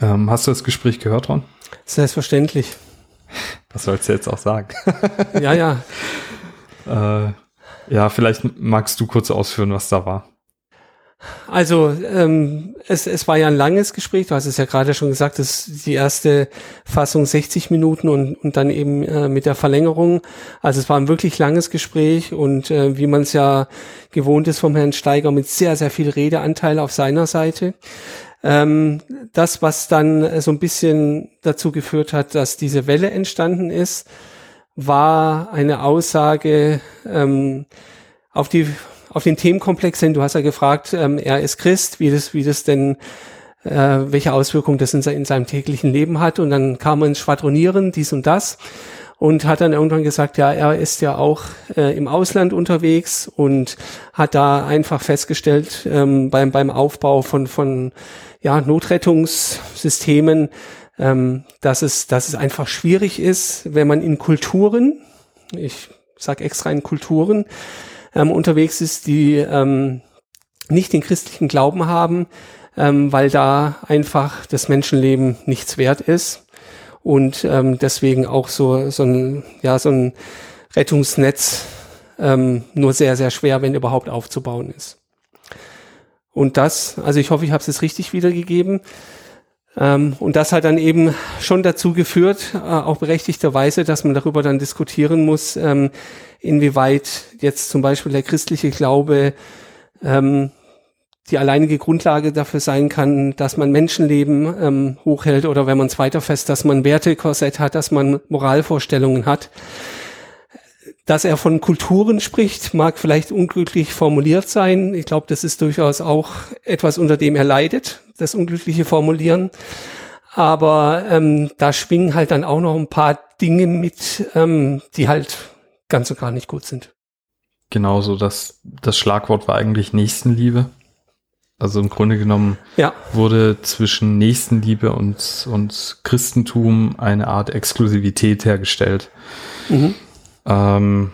Ähm, hast du das Gespräch gehört, Ron? Selbstverständlich. *laughs* Was sollst du jetzt auch sagen? ja, ja. *laughs* äh, ja, vielleicht magst du kurz ausführen, was da war. Also ähm, es, es war ja ein langes Gespräch, du hast es ja gerade schon gesagt, das ist die erste Fassung 60 Minuten und, und dann eben äh, mit der Verlängerung. Also es war ein wirklich langes Gespräch und äh, wie man es ja gewohnt ist vom Herrn Steiger mit sehr, sehr viel Redeanteil auf seiner Seite. Ähm, das, was dann so ein bisschen dazu geführt hat, dass diese Welle entstanden ist, war eine Aussage ähm, auf die auf den Themenkomplex hin. Du hast ja gefragt, ähm, er ist Christ, wie das, wie das denn, äh, welche Auswirkungen das in, in seinem täglichen Leben hat. Und dann kam man ins Schwadronieren, dies und das. Und hat dann irgendwann gesagt, ja, er ist ja auch äh, im Ausland unterwegs und hat da einfach festgestellt, ähm, beim, beim Aufbau von, von ja, Notrettungssystemen, ähm, dass, es, dass es einfach schwierig ist, wenn man in Kulturen, ich sage extra in Kulturen, ähm, unterwegs ist, die ähm, nicht den christlichen Glauben haben, ähm, weil da einfach das Menschenleben nichts wert ist und ähm, deswegen auch so, so, ein, ja, so ein Rettungsnetz ähm, nur sehr, sehr schwer, wenn überhaupt, aufzubauen ist. Und das, also ich hoffe, ich habe es jetzt richtig wiedergegeben. Ähm, und das hat dann eben schon dazu geführt, äh, auch berechtigterweise, dass man darüber dann diskutieren muss, ähm, inwieweit jetzt zum Beispiel der christliche Glaube ähm, die alleinige Grundlage dafür sein kann, dass man Menschenleben ähm, hochhält oder wenn man es weiter fest, dass man Wertekorsett hat, dass man Moralvorstellungen hat. Dass er von Kulturen spricht, mag vielleicht unglücklich formuliert sein. Ich glaube, das ist durchaus auch etwas, unter dem er leidet, das unglückliche Formulieren. Aber ähm, da schwingen halt dann auch noch ein paar Dinge mit, ähm, die halt ganz und gar nicht gut sind. Genauso, das, das Schlagwort war eigentlich Nächstenliebe. Also im Grunde genommen ja. wurde zwischen Nächstenliebe und, und Christentum eine Art Exklusivität hergestellt. Mhm. Ähm,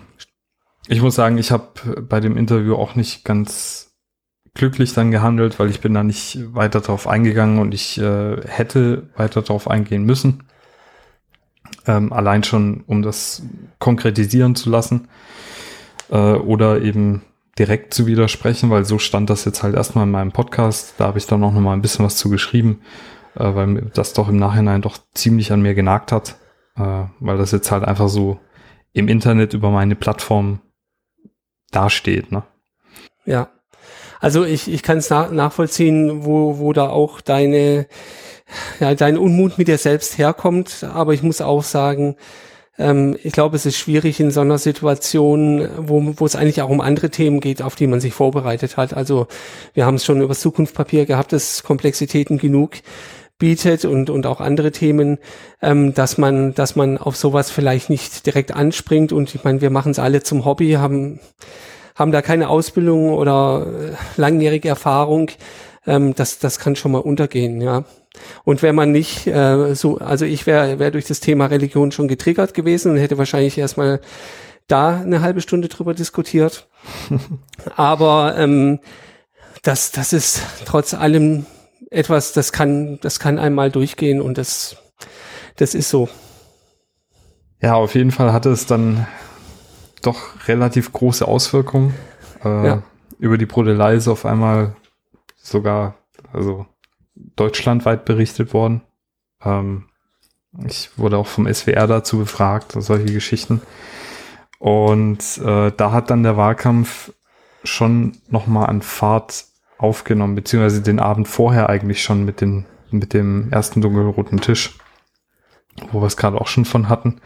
ich muss sagen, ich habe bei dem Interview auch nicht ganz glücklich dann gehandelt, weil ich bin da nicht weiter drauf eingegangen und ich äh, hätte weiter drauf eingehen müssen. Ähm, allein schon, um das konkretisieren zu lassen äh, oder eben direkt zu widersprechen, weil so stand das jetzt halt erstmal in meinem Podcast. Da habe ich dann auch noch mal ein bisschen was zu geschrieben, äh, weil das doch im Nachhinein doch ziemlich an mir genagt hat, äh, weil das jetzt halt einfach so im Internet über meine Plattform dasteht. Ne? Ja, also ich, ich kann es nach, nachvollziehen, wo, wo da auch deine, ja, dein Unmut mit dir selbst herkommt. Aber ich muss auch sagen, ähm, ich glaube, es ist schwierig in so einer Situation, wo, wo es eigentlich auch um andere Themen geht, auf die man sich vorbereitet hat. Also wir haben es schon über Zukunftspapier gehabt, das Komplexitäten genug bietet und, und auch andere Themen, ähm, dass man, dass man auf sowas vielleicht nicht direkt anspringt. Und ich meine, wir machen es alle zum Hobby, haben, haben da keine Ausbildung oder äh, langjährige Erfahrung. Ähm, das, das kann schon mal untergehen, ja. Und wenn man nicht äh, so, also ich wäre wär durch das Thema Religion schon getriggert gewesen und hätte wahrscheinlich erstmal da eine halbe Stunde drüber diskutiert. *laughs* Aber ähm, das, das ist trotz allem etwas, das kann, das kann einmal durchgehen und das, das ist so. Ja, auf jeden Fall hatte es dann doch relativ große Auswirkungen. Äh, ja. Über die Brodelei ist auf einmal sogar, also deutschlandweit berichtet worden. Ähm, ich wurde auch vom SWR dazu befragt, solche Geschichten. Und äh, da hat dann der Wahlkampf schon nochmal an Fahrt aufgenommen, beziehungsweise den Abend vorher eigentlich schon mit dem, mit dem ersten dunkelroten Tisch, wo wir es gerade auch schon von hatten.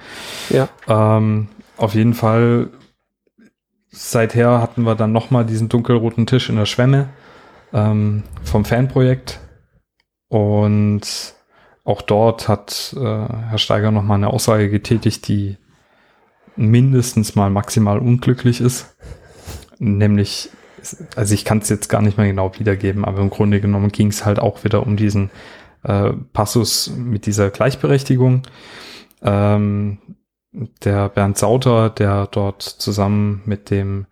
Ja. Ähm, auf jeden Fall, seither hatten wir dann nochmal diesen dunkelroten Tisch in der Schwemme ähm, vom Fanprojekt. Und auch dort hat äh, Herr Steiger nochmal eine Aussage getätigt, die mindestens mal maximal unglücklich ist. Nämlich also ich kann es jetzt gar nicht mehr genau wiedergeben, aber im Grunde genommen ging es halt auch wieder um diesen äh, Passus mit dieser Gleichberechtigung. Ähm, der Bernd Sauter, der dort zusammen mit dem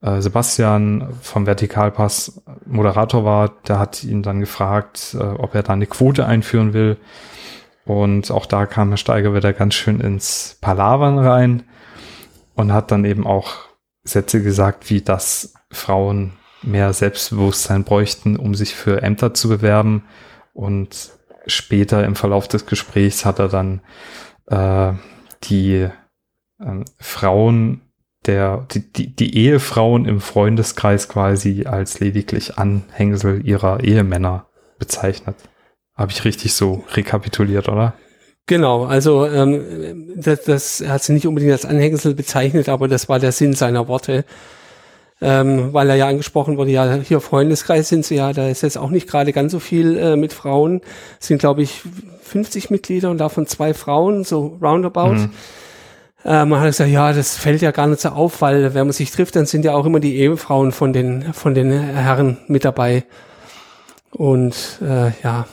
äh, Sebastian vom Vertikalpass Moderator war, der hat ihn dann gefragt, äh, ob er da eine Quote einführen will. Und auch da kam Herr Steiger wieder ganz schön ins Palavern rein und hat dann eben auch Sätze gesagt, wie das Frauen mehr Selbstbewusstsein bräuchten, um sich für Ämter zu bewerben. Und später im Verlauf des Gesprächs hat er dann äh, die äh, Frauen der, die, die, die Ehefrauen im Freundeskreis quasi als lediglich Anhängsel ihrer Ehemänner bezeichnet. Habe ich richtig so rekapituliert, oder? Genau, also ähm, das, das hat sie nicht unbedingt als Anhängsel bezeichnet, aber das war der Sinn seiner Worte. Ähm, weil er ja angesprochen wurde, ja, hier Freundeskreis sind sie ja, da ist jetzt auch nicht gerade ganz so viel äh, mit Frauen. Es sind, glaube ich, 50 Mitglieder und davon zwei Frauen, so roundabout. Mhm. Äh, man hat gesagt, ja, das fällt ja gar nicht so auf, weil wenn man sich trifft, dann sind ja auch immer die Ehefrauen von den, von den Herren mit dabei. Und äh, ja,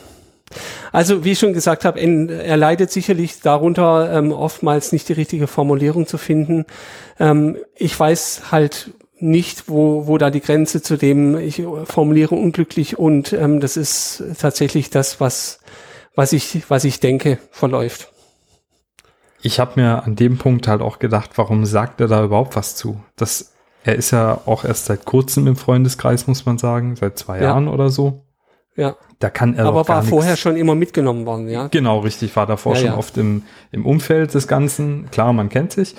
also wie ich schon gesagt habe, er leidet sicherlich darunter, ähm, oftmals nicht die richtige Formulierung zu finden. Ähm, ich weiß halt nicht, wo, wo da die Grenze zu dem, ich formuliere unglücklich und ähm, das ist tatsächlich das, was, was, ich, was ich denke, verläuft. Ich habe mir an dem Punkt halt auch gedacht, warum sagt er da überhaupt was zu? Das, er ist ja auch erst seit kurzem im Freundeskreis, muss man sagen, seit zwei ja. Jahren oder so. Ja. Da kann er Aber war vorher schon immer mitgenommen worden, ja? Genau, richtig, war davor ja, schon ja. oft im, im Umfeld des Ganzen. Klar, man kennt sich.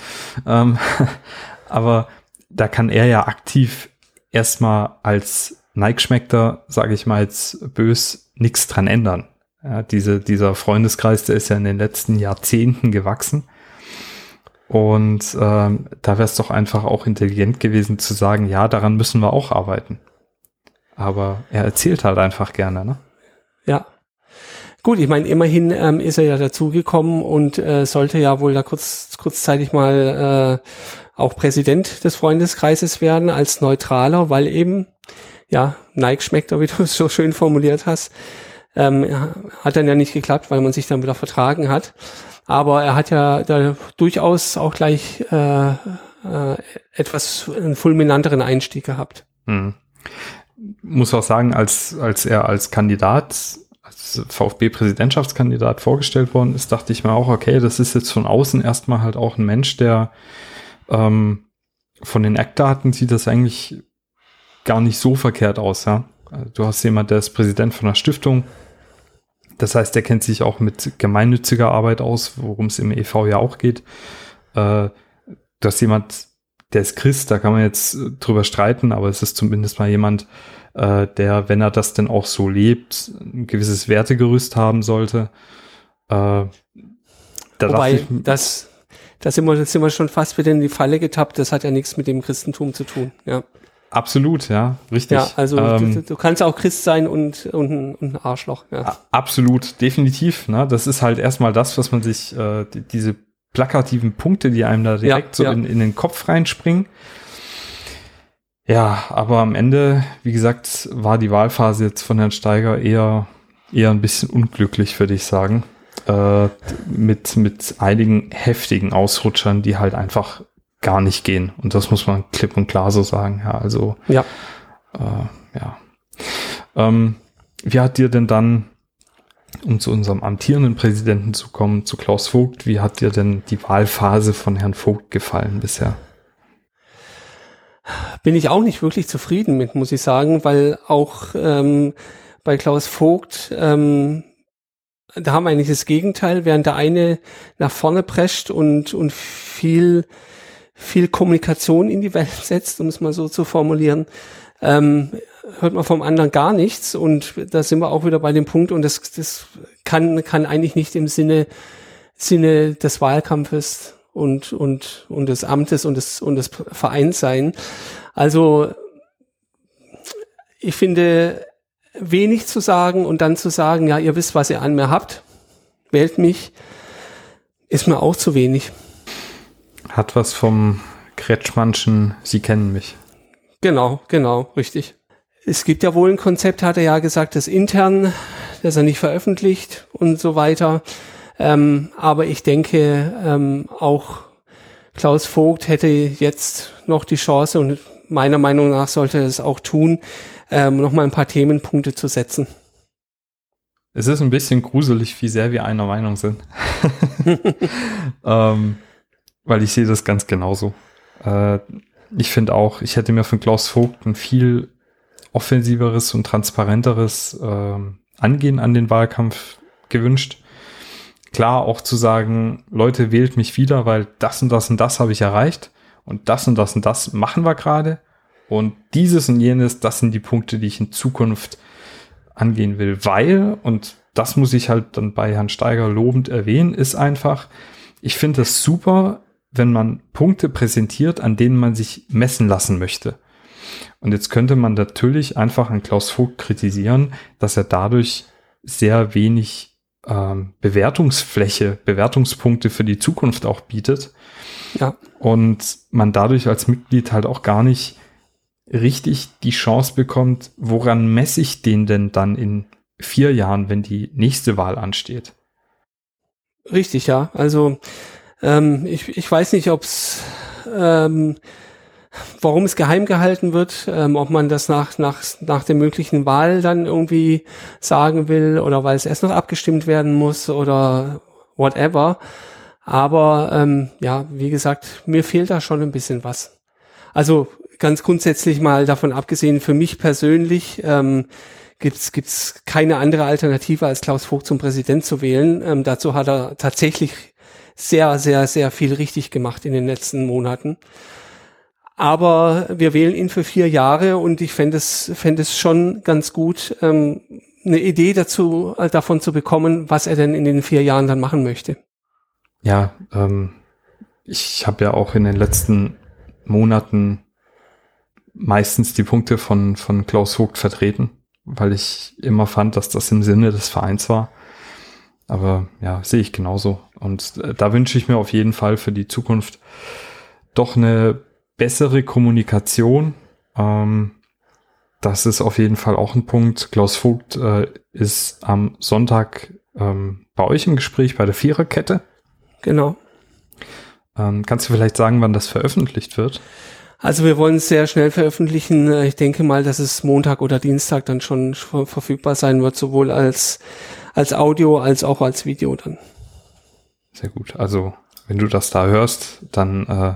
Ähm, *laughs* aber da kann er ja aktiv erstmal als Nike-Schmeckter, sage ich mal jetzt bös, nichts dran ändern. Ja, diese, dieser Freundeskreis, der ist ja in den letzten Jahrzehnten gewachsen. Und ähm, da wäre es doch einfach auch intelligent gewesen zu sagen, ja, daran müssen wir auch arbeiten. Aber er erzählt halt einfach gerne, ne? Ja. Gut, ich meine, immerhin ähm, ist er ja dazugekommen und äh, sollte ja wohl da kurz, kurzzeitig mal äh, auch Präsident des Freundeskreises werden als Neutraler, weil eben, ja, Nike schmeckt, wie du es so schön formuliert hast. Ähm, hat dann ja nicht geklappt, weil man sich dann wieder vertragen hat. Aber er hat ja da durchaus auch gleich äh, äh, etwas einen fulminanteren Einstieg gehabt. Hm muss auch sagen, als, als er als Kandidat, als VfB-Präsidentschaftskandidat vorgestellt worden ist, dachte ich mir auch, okay, das ist jetzt von außen erstmal halt auch ein Mensch, der ähm, von den Eckdaten sieht das eigentlich gar nicht so verkehrt aus, ja. Du hast jemand, der ist Präsident von einer Stiftung. Das heißt, der kennt sich auch mit gemeinnütziger Arbeit aus, worum es im EV ja auch geht. Äh, du hast jemand, der ist Christ, da kann man jetzt drüber streiten, aber es ist zumindest mal jemand, äh, der, wenn er das denn auch so lebt, ein gewisses Wertegerüst haben sollte. Äh, da Wobei, ich, das, da sind wir, sind wir schon fast wieder in die Falle getappt, das hat ja nichts mit dem Christentum zu tun, ja. Absolut, ja, richtig. Ja, also ähm, du, du, kannst auch Christ sein und, und, ein, und ein Arschloch. Ja. Absolut, definitiv. Ne? Das ist halt erstmal das, was man sich, äh, die, diese plakativen Punkte, die einem da direkt ja, so ja. In, in den Kopf reinspringen. Ja, aber am Ende, wie gesagt, war die Wahlphase jetzt von Herrn Steiger eher, eher ein bisschen unglücklich, würde ich sagen. Äh, mit, mit einigen heftigen Ausrutschern, die halt einfach gar nicht gehen. Und das muss man klipp und klar so sagen. Ja, also, ja. Äh, ja. Ähm, wie hat dir denn dann, um zu unserem amtierenden Präsidenten zu kommen, zu Klaus Vogt, wie hat dir denn die Wahlphase von Herrn Vogt gefallen bisher? bin ich auch nicht wirklich zufrieden mit, muss ich sagen, weil auch ähm, bei Klaus Vogt, ähm, da haben wir eigentlich das Gegenteil, während der eine nach vorne prescht und, und viel, viel Kommunikation in die Welt *laughs* setzt, um es mal so zu formulieren, ähm, hört man vom anderen gar nichts und da sind wir auch wieder bei dem Punkt und das, das kann, kann eigentlich nicht im Sinne, Sinne des Wahlkampfes und, und, und des Amtes und des, und des Vereins sein. Also, ich finde, wenig zu sagen und dann zu sagen, ja, ihr wisst, was ihr an mir habt, wählt mich, ist mir auch zu wenig. Hat was vom Kretschmannschen, Sie kennen mich. Genau, genau, richtig. Es gibt ja wohl ein Konzept, hat er ja gesagt, das intern, das er nicht veröffentlicht und so weiter. Ähm, aber ich denke, ähm, auch Klaus Vogt hätte jetzt noch die Chance und meiner Meinung nach sollte er es auch tun, ähm, noch mal ein paar Themenpunkte zu setzen. Es ist ein bisschen gruselig, wie sehr wir einer Meinung sind. *laughs* ähm, weil ich sehe das ganz genauso. Äh, ich finde auch, ich hätte mir von Klaus Vogt ein viel offensiveres und transparenteres äh, Angehen an den Wahlkampf gewünscht. Klar auch zu sagen, Leute, wählt mich wieder, weil das und das und das habe ich erreicht und das und das und das machen wir gerade. Und dieses und jenes, das sind die Punkte, die ich in Zukunft angehen will, weil, und das muss ich halt dann bei Herrn Steiger lobend erwähnen, ist einfach, ich finde es super, wenn man Punkte präsentiert, an denen man sich messen lassen möchte. Und jetzt könnte man natürlich einfach an Klaus Vogt kritisieren, dass er dadurch sehr wenig ähm, Bewertungsfläche, Bewertungspunkte für die Zukunft auch bietet. Ja. Und man dadurch als Mitglied halt auch gar nicht richtig die Chance bekommt, woran messe ich den denn dann in vier Jahren, wenn die nächste Wahl ansteht? Richtig, ja. Also ähm, ich, ich weiß nicht, ob es ähm, warum es geheim gehalten wird, ähm, ob man das nach, nach, nach der möglichen Wahl dann irgendwie sagen will oder weil es erst noch abgestimmt werden muss oder whatever. Aber ähm, ja, wie gesagt, mir fehlt da schon ein bisschen was. Also ganz grundsätzlich mal davon abgesehen, für mich persönlich ähm, gibt's gibt's keine andere Alternative als Klaus Vogt zum Präsident zu wählen. Ähm, dazu hat er tatsächlich sehr, sehr, sehr viel richtig gemacht in den letzten Monaten. Aber wir wählen ihn für vier Jahre und ich fände es, fände es schon ganz gut, ähm, eine Idee dazu, äh, davon zu bekommen, was er denn in den vier Jahren dann machen möchte. Ja, ähm, ich habe ja auch in den letzten Monaten meistens die Punkte von, von Klaus Vogt vertreten, weil ich immer fand, dass das im Sinne des Vereins war. Aber ja, sehe ich genauso. Und äh, da wünsche ich mir auf jeden Fall für die Zukunft doch eine bessere Kommunikation. Ähm, das ist auf jeden Fall auch ein Punkt. Klaus Vogt äh, ist am Sonntag ähm, bei euch im Gespräch bei der Viererkette. Genau. Ähm, kannst du vielleicht sagen, wann das veröffentlicht wird? Also wir wollen es sehr schnell veröffentlichen. Ich denke mal, dass es Montag oder Dienstag dann schon verfügbar sein wird, sowohl als, als Audio als auch als Video dann. Sehr gut. Also wenn du das da hörst, dann äh,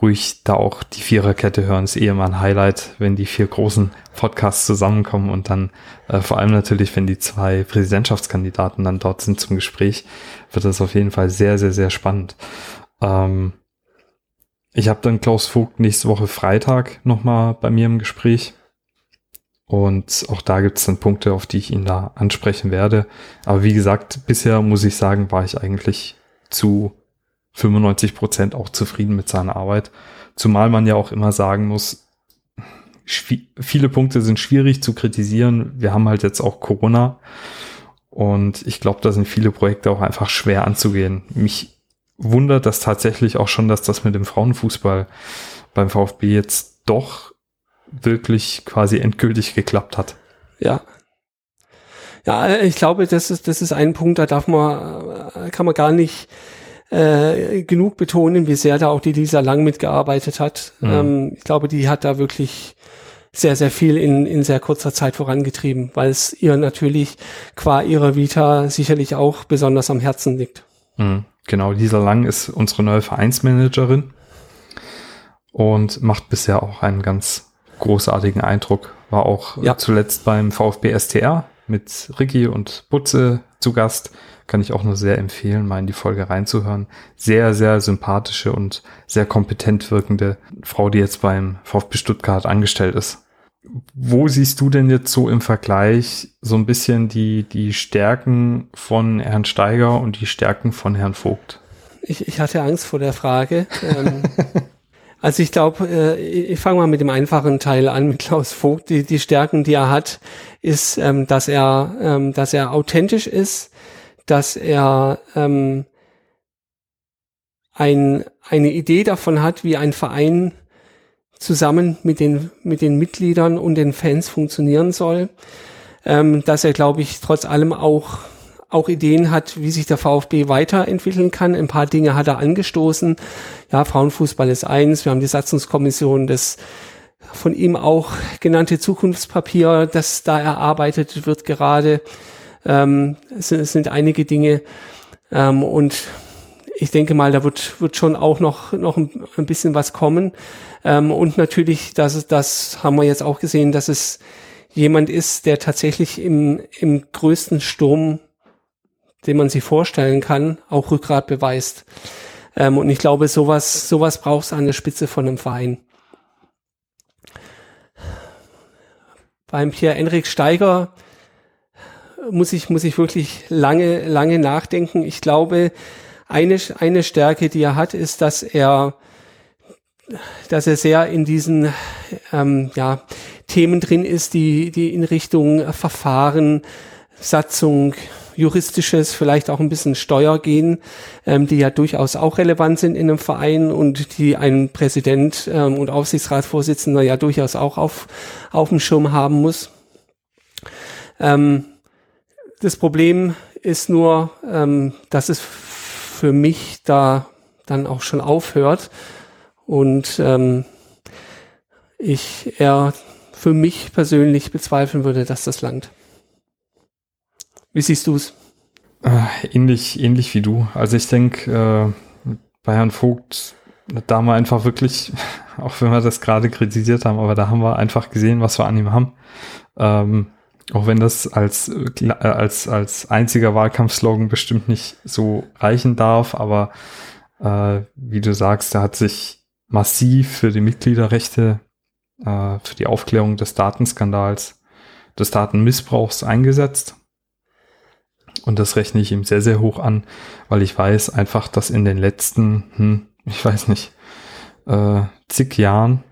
ruhig da auch die Viererkette hören. Ist eh immer ein Highlight, wenn die vier großen Podcasts zusammenkommen und dann äh, vor allem natürlich, wenn die zwei Präsidentschaftskandidaten dann dort sind zum Gespräch, wird das auf jeden Fall sehr, sehr, sehr spannend. Ähm, ich habe dann Klaus Vogt nächste Woche Freitag nochmal bei mir im Gespräch. Und auch da gibt es dann Punkte, auf die ich ihn da ansprechen werde. Aber wie gesagt, bisher muss ich sagen, war ich eigentlich zu 95 Prozent auch zufrieden mit seiner Arbeit. Zumal man ja auch immer sagen muss, viele Punkte sind schwierig zu kritisieren. Wir haben halt jetzt auch Corona. Und ich glaube, da sind viele Projekte auch einfach schwer anzugehen. Mich wundert das tatsächlich auch schon, dass das mit dem Frauenfußball beim VfB jetzt doch wirklich quasi endgültig geklappt hat. Ja. Ja, ich glaube, das ist, das ist ein Punkt, da darf man, kann man gar nicht äh, genug betonen, wie sehr da auch die Lisa Lang mitgearbeitet hat. Mhm. Ähm, ich glaube, die hat da wirklich sehr, sehr viel in, in sehr kurzer Zeit vorangetrieben, weil es ihr natürlich qua ihrer Vita sicherlich auch besonders am Herzen liegt. Mhm. Genau, Lisa Lang ist unsere neue Vereinsmanagerin und macht bisher auch einen ganz großartigen Eindruck. War auch ja. zuletzt beim VfB STR mit Ricky und Butze zu Gast kann ich auch nur sehr empfehlen, mal in die Folge reinzuhören. Sehr, sehr sympathische und sehr kompetent wirkende Frau, die jetzt beim VfB Stuttgart angestellt ist. Wo siehst du denn jetzt so im Vergleich so ein bisschen die, die Stärken von Herrn Steiger und die Stärken von Herrn Vogt? Ich, ich hatte Angst vor der Frage. ähm, *laughs* also ich glaube, äh, ich fange mal mit dem einfachen Teil an, mit Klaus Vogt. Die, die Stärken, die er hat, ist, ähm, dass er, ähm, dass er authentisch ist, dass er ein, eine Idee davon hat, wie ein Verein zusammen mit den, mit den Mitgliedern und den Fans funktionieren soll. Ähm, dass er, glaube ich, trotz allem auch, auch Ideen hat, wie sich der VfB weiterentwickeln kann. Ein paar Dinge hat er angestoßen. Ja, Frauenfußball ist eins. Wir haben die Satzungskommission, das von ihm auch genannte Zukunftspapier, das da erarbeitet wird gerade. Ähm, es, es, sind einige Dinge. Ähm, und ich denke mal, da wird, wird schon auch noch, noch ein bisschen was kommen. Ähm, und natürlich, dass es, das haben wir jetzt auch gesehen, dass es jemand ist, der tatsächlich im, im größten Sturm, den man sich vorstellen kann, auch Rückgrat beweist. Ähm, und ich glaube, sowas, sowas braucht es an der Spitze von einem Verein. Beim Pierre-Enrik Steiger muss ich, muss ich wirklich lange, lange nachdenken. Ich glaube, eine, eine Stärke, die er hat, ist, dass er, dass er sehr in diesen ähm, ja, Themen drin ist, die, die in Richtung Verfahren, Satzung, juristisches, vielleicht auch ein bisschen Steuer gehen, ähm, die ja durchaus auch relevant sind in einem Verein und die ein Präsident ähm, und Aufsichtsratsvorsitzender ja durchaus auch auf, auf dem Schirm haben muss. Ähm, das Problem ist nur, ähm, dass es für mich da dann auch schon aufhört und ähm, ich eher für mich persönlich bezweifeln würde, dass das langt. Wie siehst du es? Äh, ähnlich, ähnlich wie du. Also ich denke, äh, bei Herrn Vogt, da haben wir einfach wirklich, *laughs* auch wenn wir das gerade kritisiert haben, aber da haben wir einfach gesehen, was wir an ihm haben. Ähm, auch wenn das als, äh, als, als einziger Wahlkampfslogan bestimmt nicht so reichen darf, aber äh, wie du sagst, er hat sich massiv für die Mitgliederrechte, äh, für die Aufklärung des Datenskandals, des Datenmissbrauchs eingesetzt. Und das rechne ich ihm sehr, sehr hoch an, weil ich weiß einfach, dass in den letzten, hm, ich weiß nicht, äh, zig Jahren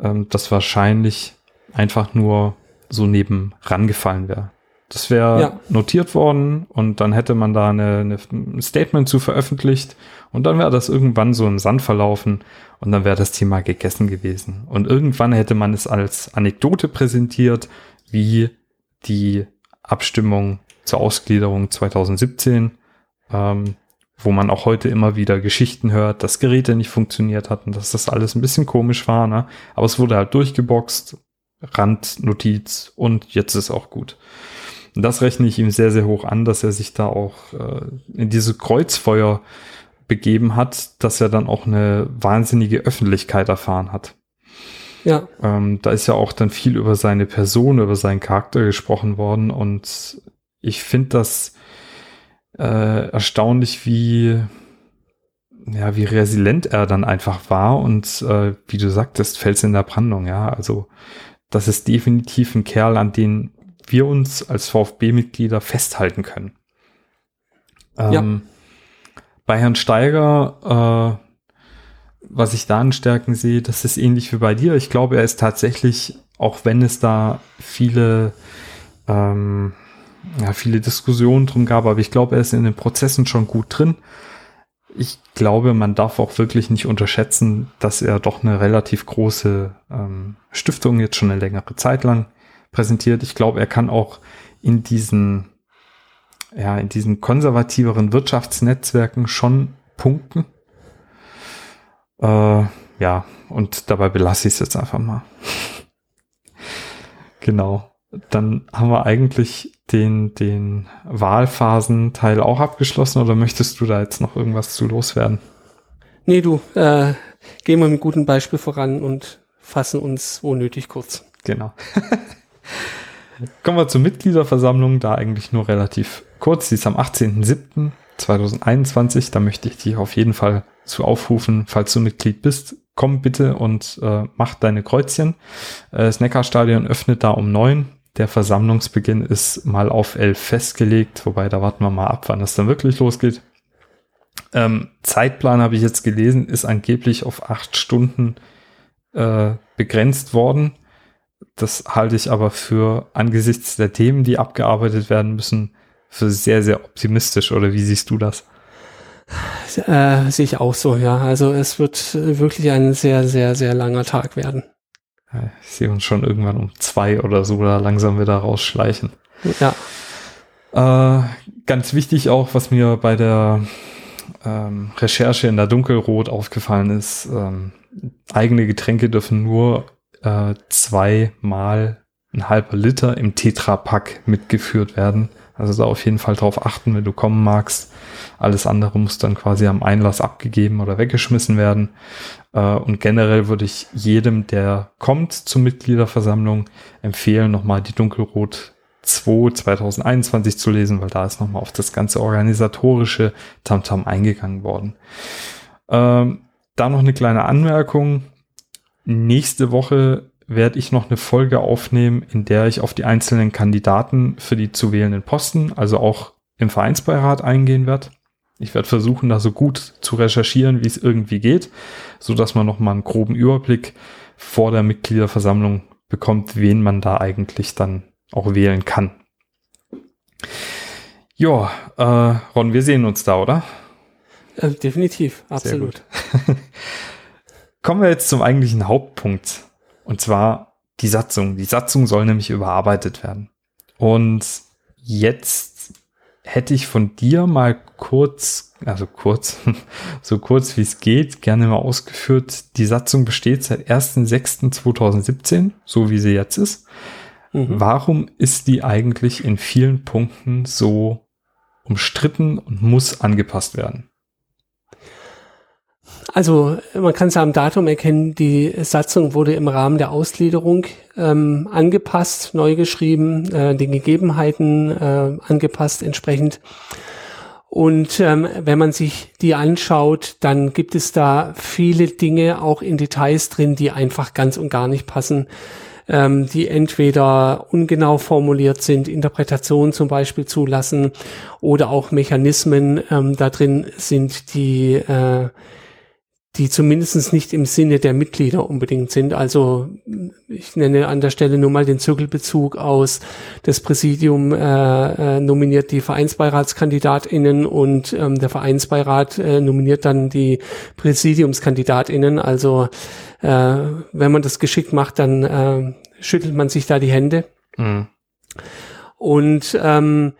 ähm, das wahrscheinlich einfach nur so neben rangefallen wäre. Das wäre ja. notiert worden und dann hätte man da eine, eine, ein Statement zu veröffentlicht und dann wäre das irgendwann so im Sand verlaufen und dann wäre das Thema gegessen gewesen. Und irgendwann hätte man es als Anekdote präsentiert, wie die Abstimmung zur Ausgliederung 2017, ähm, wo man auch heute immer wieder Geschichten hört, dass Geräte nicht funktioniert hatten, dass das alles ein bisschen komisch war, ne? Aber es wurde halt durchgeboxt, Randnotiz und jetzt ist auch gut. Und das rechne ich ihm sehr, sehr hoch an, dass er sich da auch äh, in diese Kreuzfeuer begeben hat, dass er dann auch eine wahnsinnige Öffentlichkeit erfahren hat. Ja. Ähm, da ist ja auch dann viel über seine Person, über seinen Charakter gesprochen worden und ich finde das äh, erstaunlich, wie ja, wie resilient er dann einfach war und äh, wie du sagtest, Fels in der Brandung, ja, also das ist definitiv ein Kerl, an den wir uns als VfB-Mitglieder festhalten können. Ähm, ja. Bei Herrn Steiger, äh, was ich da an Stärken sehe, das ist ähnlich wie bei dir. Ich glaube, er ist tatsächlich, auch wenn es da viele ähm, ja, viele Diskussionen drum gab, aber ich glaube, er ist in den Prozessen schon gut drin. Ich glaube, man darf auch wirklich nicht unterschätzen, dass er doch eine relativ große ähm, Stiftung jetzt schon eine längere Zeit lang präsentiert. Ich glaube, er kann auch in diesen, ja, in diesen konservativeren Wirtschaftsnetzwerken schon punkten. Äh, ja, und dabei belasse ich es jetzt einfach mal. *laughs* genau. Dann haben wir eigentlich den, den Wahlphasenteil auch abgeschlossen oder möchtest du da jetzt noch irgendwas zu loswerden? Nee, du, äh, gehen wir mit gutem Beispiel voran und fassen uns wo nötig kurz. Genau. *laughs* Kommen wir zur Mitgliederversammlung, da eigentlich nur relativ kurz. Sie ist am 18.07.2021. Da möchte ich dich auf jeden Fall zu aufrufen, falls du Mitglied bist. Komm bitte und äh, mach deine Kreuzchen. Äh, das Neckarstadion öffnet da um neun der Versammlungsbeginn ist mal auf elf festgelegt, wobei da warten wir mal ab, wann das dann wirklich losgeht. Ähm, Zeitplan habe ich jetzt gelesen, ist angeblich auf acht Stunden äh, begrenzt worden. Das halte ich aber für angesichts der Themen, die abgearbeitet werden müssen, für sehr, sehr optimistisch. Oder wie siehst du das? Äh, sehe ich auch so, ja. Also es wird wirklich ein sehr, sehr, sehr langer Tag werden. Ich sehe uns schon irgendwann um zwei oder so da langsam wieder rausschleichen. Ja. Äh, ganz wichtig auch, was mir bei der ähm, Recherche in der Dunkelrot aufgefallen ist, ähm, eigene Getränke dürfen nur äh, zweimal ein halber Liter im Tetrapack mitgeführt werden. Also da auf jeden Fall drauf achten, wenn du kommen magst. Alles andere muss dann quasi am Einlass abgegeben oder weggeschmissen werden. Äh, und generell würde ich jedem, der kommt zur Mitgliederversammlung, empfehlen, nochmal die Dunkelrot 2 2021 zu lesen, weil da ist nochmal auf das ganze organisatorische Tamtam -Tam eingegangen worden. Ähm, da noch eine kleine Anmerkung. Nächste Woche werde ich noch eine Folge aufnehmen, in der ich auf die einzelnen Kandidaten für die zu wählenden Posten, also auch im Vereinsbeirat eingehen werde. Ich werde versuchen, da so gut zu recherchieren, wie es irgendwie geht, so dass man noch mal einen groben Überblick vor der Mitgliederversammlung bekommt, wen man da eigentlich dann auch wählen kann. Ja, äh, Ron, wir sehen uns da, oder? Äh, definitiv, absolut. *laughs* Kommen wir jetzt zum eigentlichen Hauptpunkt. Und zwar die Satzung. Die Satzung soll nämlich überarbeitet werden. Und jetzt hätte ich von dir mal kurz, also kurz, *laughs* so kurz wie es geht, gerne mal ausgeführt. Die Satzung besteht seit 1.6.2017, so wie sie jetzt ist. Mhm. Warum ist die eigentlich in vielen Punkten so umstritten und muss angepasst werden? Also man kann es am Datum erkennen, die Satzung wurde im Rahmen der Ausgliederung ähm, angepasst, neu geschrieben, äh, den Gegebenheiten äh, angepasst entsprechend. Und ähm, wenn man sich die anschaut, dann gibt es da viele Dinge auch in Details drin, die einfach ganz und gar nicht passen ähm, die entweder ungenau formuliert sind, Interpretationen zum Beispiel zulassen oder auch Mechanismen ähm, da drin sind, die äh, die zumindest nicht im Sinne der Mitglieder unbedingt sind. Also ich nenne an der Stelle nur mal den Zirkelbezug aus. Das Präsidium äh, äh, nominiert die Vereinsbeiratskandidatinnen und ähm, der Vereinsbeirat äh, nominiert dann die Präsidiumskandidatinnen. Also äh, wenn man das geschickt macht, dann äh, schüttelt man sich da die Hände. Mhm. Und ähm,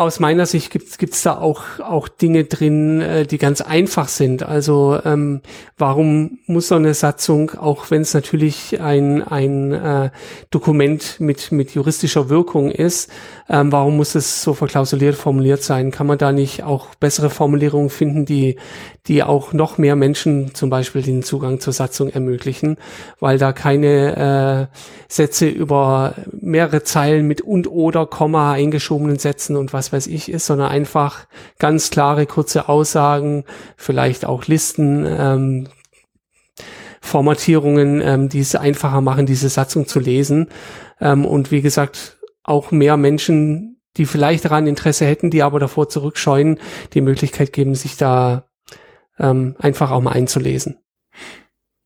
aus meiner Sicht gibt es da auch, auch Dinge drin, äh, die ganz einfach sind. Also ähm, warum muss so eine Satzung, auch wenn es natürlich ein, ein äh, Dokument mit, mit juristischer Wirkung ist, ähm, warum muss es so verklausuliert formuliert sein? Kann man da nicht auch bessere Formulierungen finden, die, die auch noch mehr Menschen zum Beispiel den Zugang zur Satzung ermöglichen, weil da keine äh, Sätze über mehrere Zeilen mit und oder Komma eingeschobenen Sätzen und was weiß ich ist, sondern einfach ganz klare, kurze Aussagen, vielleicht auch Listen, ähm, Formatierungen, ähm, die es einfacher machen, diese Satzung zu lesen. Ähm, und wie gesagt, auch mehr Menschen, die vielleicht daran Interesse hätten, die aber davor zurückscheuen, die Möglichkeit geben, sich da ähm, einfach auch mal einzulesen.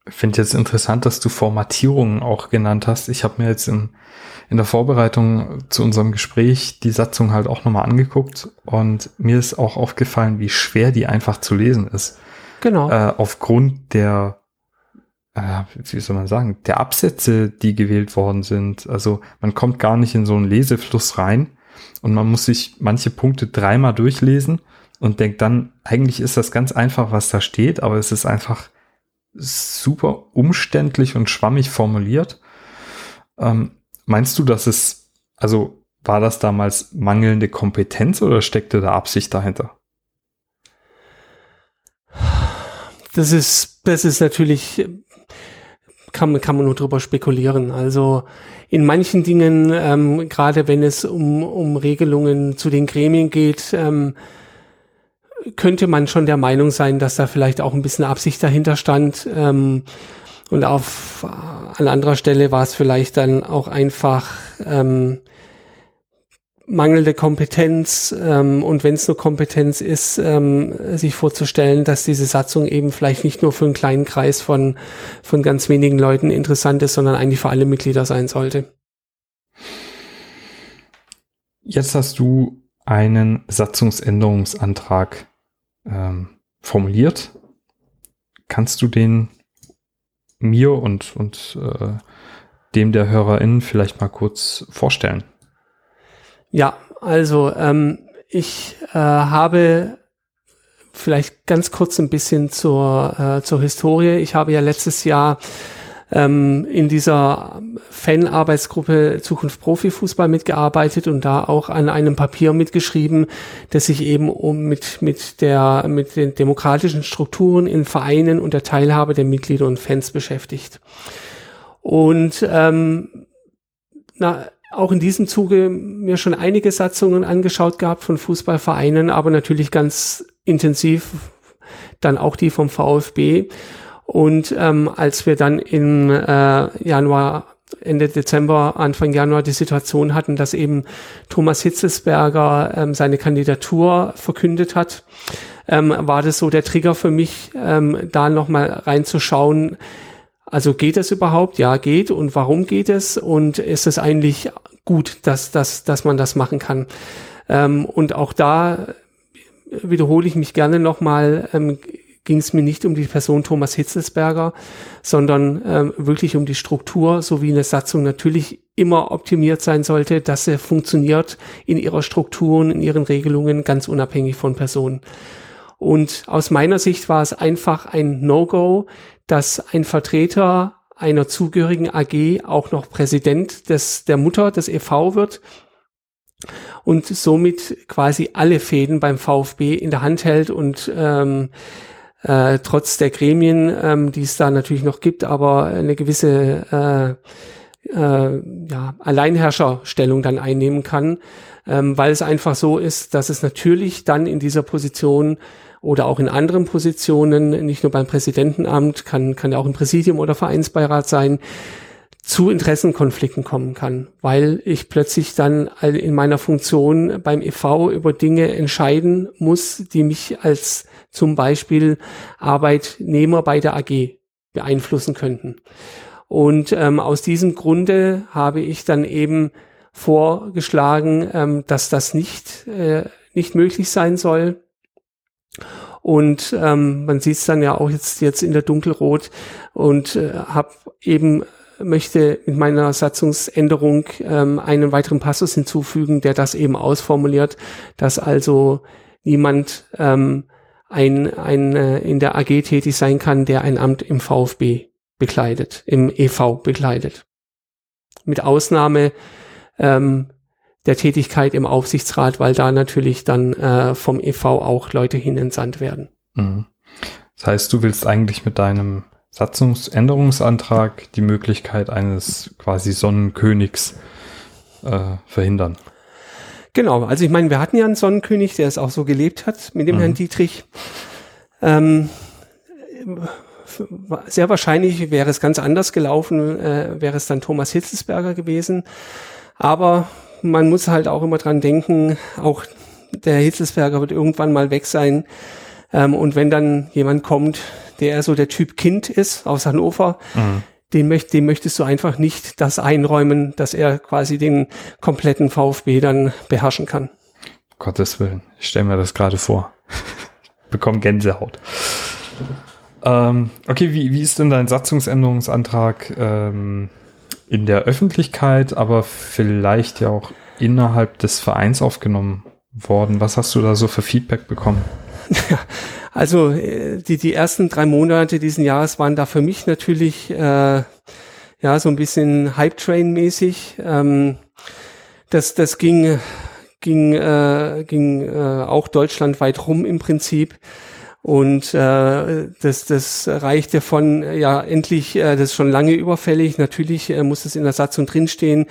Ich finde jetzt interessant, dass du Formatierungen auch genannt hast. Ich habe mir jetzt im in der Vorbereitung zu unserem Gespräch die Satzung halt auch nochmal angeguckt und mir ist auch aufgefallen, wie schwer die einfach zu lesen ist. Genau. Äh, aufgrund der, äh, wie soll man sagen, der Absätze, die gewählt worden sind. Also man kommt gar nicht in so einen Lesefluss rein und man muss sich manche Punkte dreimal durchlesen und denkt dann, eigentlich ist das ganz einfach, was da steht, aber es ist einfach super umständlich und schwammig formuliert. Ähm, Meinst du, dass es, also war das damals mangelnde Kompetenz oder steckte da Absicht dahinter? Das ist, das ist natürlich, kann, kann man nur drüber spekulieren. Also in manchen Dingen, ähm, gerade wenn es um, um Regelungen zu den Gremien geht, ähm, könnte man schon der Meinung sein, dass da vielleicht auch ein bisschen Absicht dahinter stand. Ähm, und auf an anderer Stelle war es vielleicht dann auch einfach ähm, mangelnde Kompetenz ähm, und wenn es nur Kompetenz ist, ähm, sich vorzustellen, dass diese Satzung eben vielleicht nicht nur für einen kleinen Kreis von, von ganz wenigen Leuten interessant ist, sondern eigentlich für alle Mitglieder sein sollte. Jetzt hast du einen Satzungsänderungsantrag ähm, formuliert. Kannst du den mir und, und äh, dem der HörerInnen vielleicht mal kurz vorstellen? Ja, also ähm, ich äh, habe vielleicht ganz kurz ein bisschen zur, äh, zur Historie. Ich habe ja letztes Jahr ähm, in dieser Fanarbeitsgruppe Zukunft Profifußball mitgearbeitet und da auch an einem Papier mitgeschrieben, das sich eben um mit, mit der, mit den demokratischen Strukturen in Vereinen und der Teilhabe der Mitglieder und Fans beschäftigt. Und ähm, na, auch in diesem Zuge mir schon einige Satzungen angeschaut gehabt von Fußballvereinen, aber natürlich ganz intensiv dann auch die vom VfB. Und ähm, als wir dann im äh, Januar, Ende Dezember, Anfang Januar die Situation hatten, dass eben Thomas Hitzesberger ähm, seine Kandidatur verkündet hat, ähm, war das so der Trigger für mich, ähm, da nochmal reinzuschauen, also geht es überhaupt? Ja, geht. Und warum geht es? Und ist es eigentlich gut, dass, dass, dass man das machen kann? Ähm, und auch da wiederhole ich mich gerne nochmal, ähm, ging es mir nicht um die Person Thomas Hitzelsberger, sondern ähm, wirklich um die Struktur, so wie eine Satzung natürlich immer optimiert sein sollte, dass sie funktioniert in ihrer Struktur und in ihren Regelungen, ganz unabhängig von Personen. Und aus meiner Sicht war es einfach ein No-Go, dass ein Vertreter einer zugehörigen AG auch noch Präsident des, der Mutter des EV wird und somit quasi alle Fäden beim VfB in der Hand hält und ähm, äh, trotz der Gremien, ähm, die es da natürlich noch gibt, aber eine gewisse äh, äh, ja, Alleinherrscherstellung dann einnehmen kann, ähm, weil es einfach so ist, dass es natürlich dann in dieser Position oder auch in anderen Positionen, nicht nur beim Präsidentenamt, kann, kann ja auch im Präsidium oder Vereinsbeirat sein, zu Interessenkonflikten kommen kann, weil ich plötzlich dann in meiner Funktion beim EV über Dinge entscheiden muss, die mich als zum Beispiel Arbeitnehmer bei der AG beeinflussen könnten. Und ähm, aus diesem Grunde habe ich dann eben vorgeschlagen, ähm, dass das nicht, äh, nicht möglich sein soll. Und ähm, man sieht es dann ja auch jetzt, jetzt in der Dunkelrot und äh, habe eben möchte mit meiner Satzungsänderung ähm, einen weiteren Passus hinzufügen, der das eben ausformuliert, dass also niemand ähm, ein, ein äh, in der AG tätig sein kann, der ein Amt im VfB bekleidet, im EV bekleidet. Mit Ausnahme ähm, der Tätigkeit im Aufsichtsrat, weil da natürlich dann äh, vom EV auch Leute hinentsandt werden. Mhm. Das heißt, du willst eigentlich mit deinem Satzungsänderungsantrag die Möglichkeit eines quasi Sonnenkönigs äh, verhindern. Genau, also ich meine, wir hatten ja einen Sonnenkönig, der es auch so gelebt hat mit dem mhm. Herrn Dietrich. Ähm, sehr wahrscheinlich wäre es ganz anders gelaufen, äh, wäre es dann Thomas Hitzelsberger gewesen. Aber man muss halt auch immer dran denken, auch der Hitzelsberger wird irgendwann mal weg sein. Ähm, und wenn dann jemand kommt, der so der Typ Kind ist aus Hannover, mhm. Dem, möcht, dem möchtest du einfach nicht das einräumen, dass er quasi den kompletten VfB dann beherrschen kann. Gottes Willen, ich stelle mir das gerade vor. *laughs* Bekomme Gänsehaut. Ähm, okay, wie, wie ist denn dein Satzungsänderungsantrag ähm, in der Öffentlichkeit, aber vielleicht ja auch innerhalb des Vereins aufgenommen worden? Was hast du da so für Feedback bekommen? *laughs* Also äh, die, die ersten drei Monate diesen Jahres waren da für mich natürlich äh, ja so ein bisschen Hype-Train-mäßig. Ähm, das, das ging, ging, äh, ging äh, auch deutschlandweit rum im Prinzip. Und äh, das, das reichte von, ja, endlich, äh, das ist schon lange überfällig, natürlich äh, muss es in der Satzung drinstehen,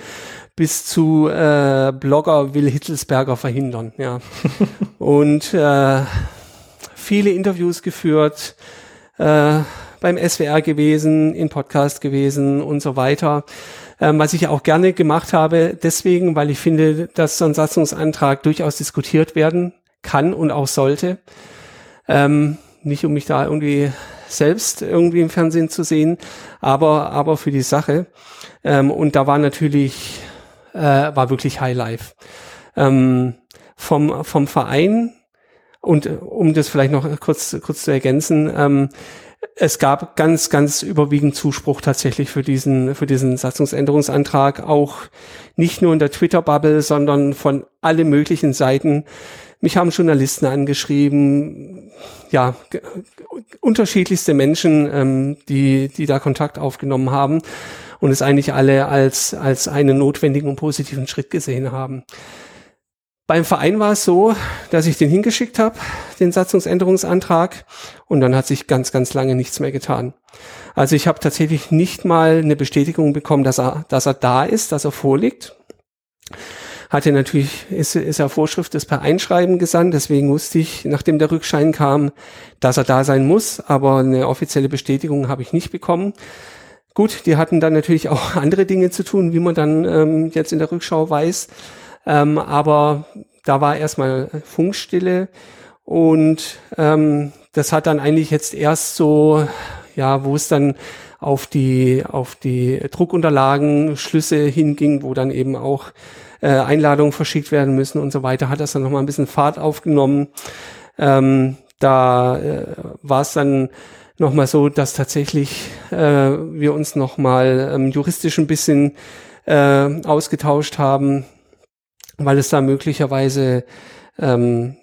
bis zu äh, Blogger will Hitzelsberger verhindern, ja. *laughs* Und äh, viele Interviews geführt, äh, beim SWR gewesen, in Podcast gewesen und so weiter. Ähm, was ich auch gerne gemacht habe, deswegen, weil ich finde, dass so ein Satzungsantrag durchaus diskutiert werden kann und auch sollte. Ähm, nicht um mich da irgendwie selbst irgendwie im Fernsehen zu sehen, aber, aber für die Sache. Ähm, und da war natürlich, äh, war wirklich High Life. Ähm, vom, vom Verein und äh, um das vielleicht noch kurz, kurz zu ergänzen, ähm, es gab ganz, ganz überwiegend Zuspruch tatsächlich für diesen, für diesen Satzungsänderungsantrag, auch nicht nur in der Twitter-Bubble, sondern von allen möglichen Seiten mich haben Journalisten angeschrieben, ja, unterschiedlichste Menschen, ähm, die, die da Kontakt aufgenommen haben und es eigentlich alle als, als einen notwendigen und positiven Schritt gesehen haben. Beim Verein war es so, dass ich den hingeschickt habe, den Satzungsänderungsantrag, und dann hat sich ganz, ganz lange nichts mehr getan. Also ich habe tatsächlich nicht mal eine Bestätigung bekommen, dass er, dass er da ist, dass er vorliegt hatte natürlich, ist, ist er Vorschrift des per Einschreiben gesandt, deswegen wusste ich, nachdem der Rückschein kam, dass er da sein muss, aber eine offizielle Bestätigung habe ich nicht bekommen. Gut, die hatten dann natürlich auch *laughs* andere Dinge zu tun, wie man dann ähm, jetzt in der Rückschau weiß, ähm, aber da war erstmal Funkstille und ähm, das hat dann eigentlich jetzt erst so, ja, wo es dann auf die, auf die Druckunterlagen Schlüsse hinging, wo dann eben auch äh, Einladungen verschickt werden müssen und so weiter, hat das dann nochmal ein bisschen Fahrt aufgenommen. Ähm, da äh, war es dann nochmal so, dass tatsächlich äh, wir uns nochmal ähm, juristisch ein bisschen äh, ausgetauscht haben, weil es da möglicherweise ähm,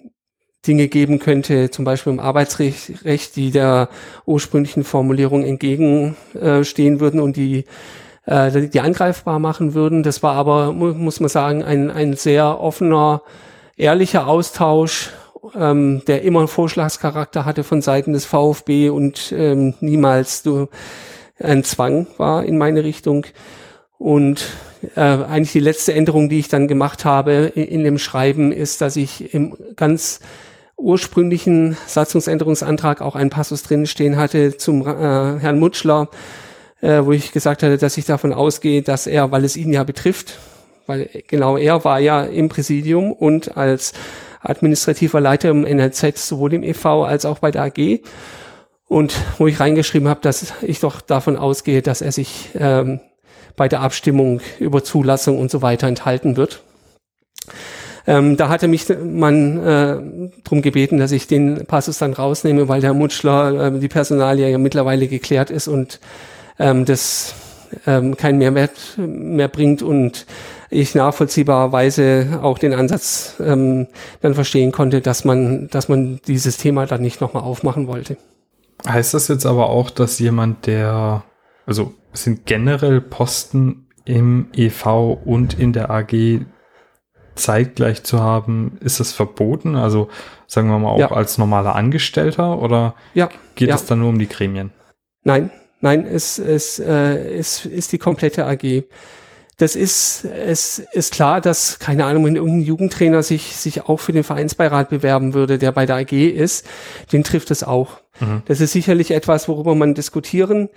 Dinge geben könnte, zum Beispiel im Arbeitsrecht, die der ursprünglichen Formulierung entgegenstehen würden und die äh, die angreifbar machen würden. Das war aber, muss man sagen, ein, ein sehr offener, ehrlicher Austausch, ähm, der immer einen Vorschlagscharakter hatte von Seiten des VfB und ähm, niemals ein Zwang war in meine Richtung. Und äh, eigentlich die letzte Änderung, die ich dann gemacht habe in, in dem Schreiben, ist, dass ich im ganz ursprünglichen Satzungsänderungsantrag auch einen Passus drin stehen hatte zum äh, Herrn Mutschler, äh, wo ich gesagt hatte, dass ich davon ausgehe, dass er, weil es ihn ja betrifft, weil genau er war ja im Präsidium und als administrativer Leiter im NLZ sowohl im EV als auch bei der AG. Und wo ich reingeschrieben habe, dass ich doch davon ausgehe, dass er sich ähm, bei der Abstimmung über Zulassung und so weiter enthalten wird. Ähm, da hatte mich man äh, darum gebeten, dass ich den Passus dann rausnehme, weil der Mutschler, äh, die Personalie ja mittlerweile geklärt ist und ähm, das ähm, keinen Mehrwert mehr bringt und ich nachvollziehbarerweise auch den Ansatz ähm, dann verstehen konnte, dass man, dass man dieses Thema dann nicht nochmal aufmachen wollte. Heißt das jetzt aber auch, dass jemand, der, also sind generell Posten im EV und in der AG zeitgleich zu haben, ist das verboten? Also sagen wir mal auch ja. als normaler Angestellter oder ja. geht ja. es dann nur um die Gremien? Nein, Nein, es, es, äh, es ist die komplette AG. Das ist, es ist klar, dass, keine Ahnung, wenn irgendein Jugendtrainer sich, sich auch für den Vereinsbeirat bewerben würde, der bei der AG ist, den trifft es auch. Mhm. Das ist sicherlich etwas, worüber man diskutieren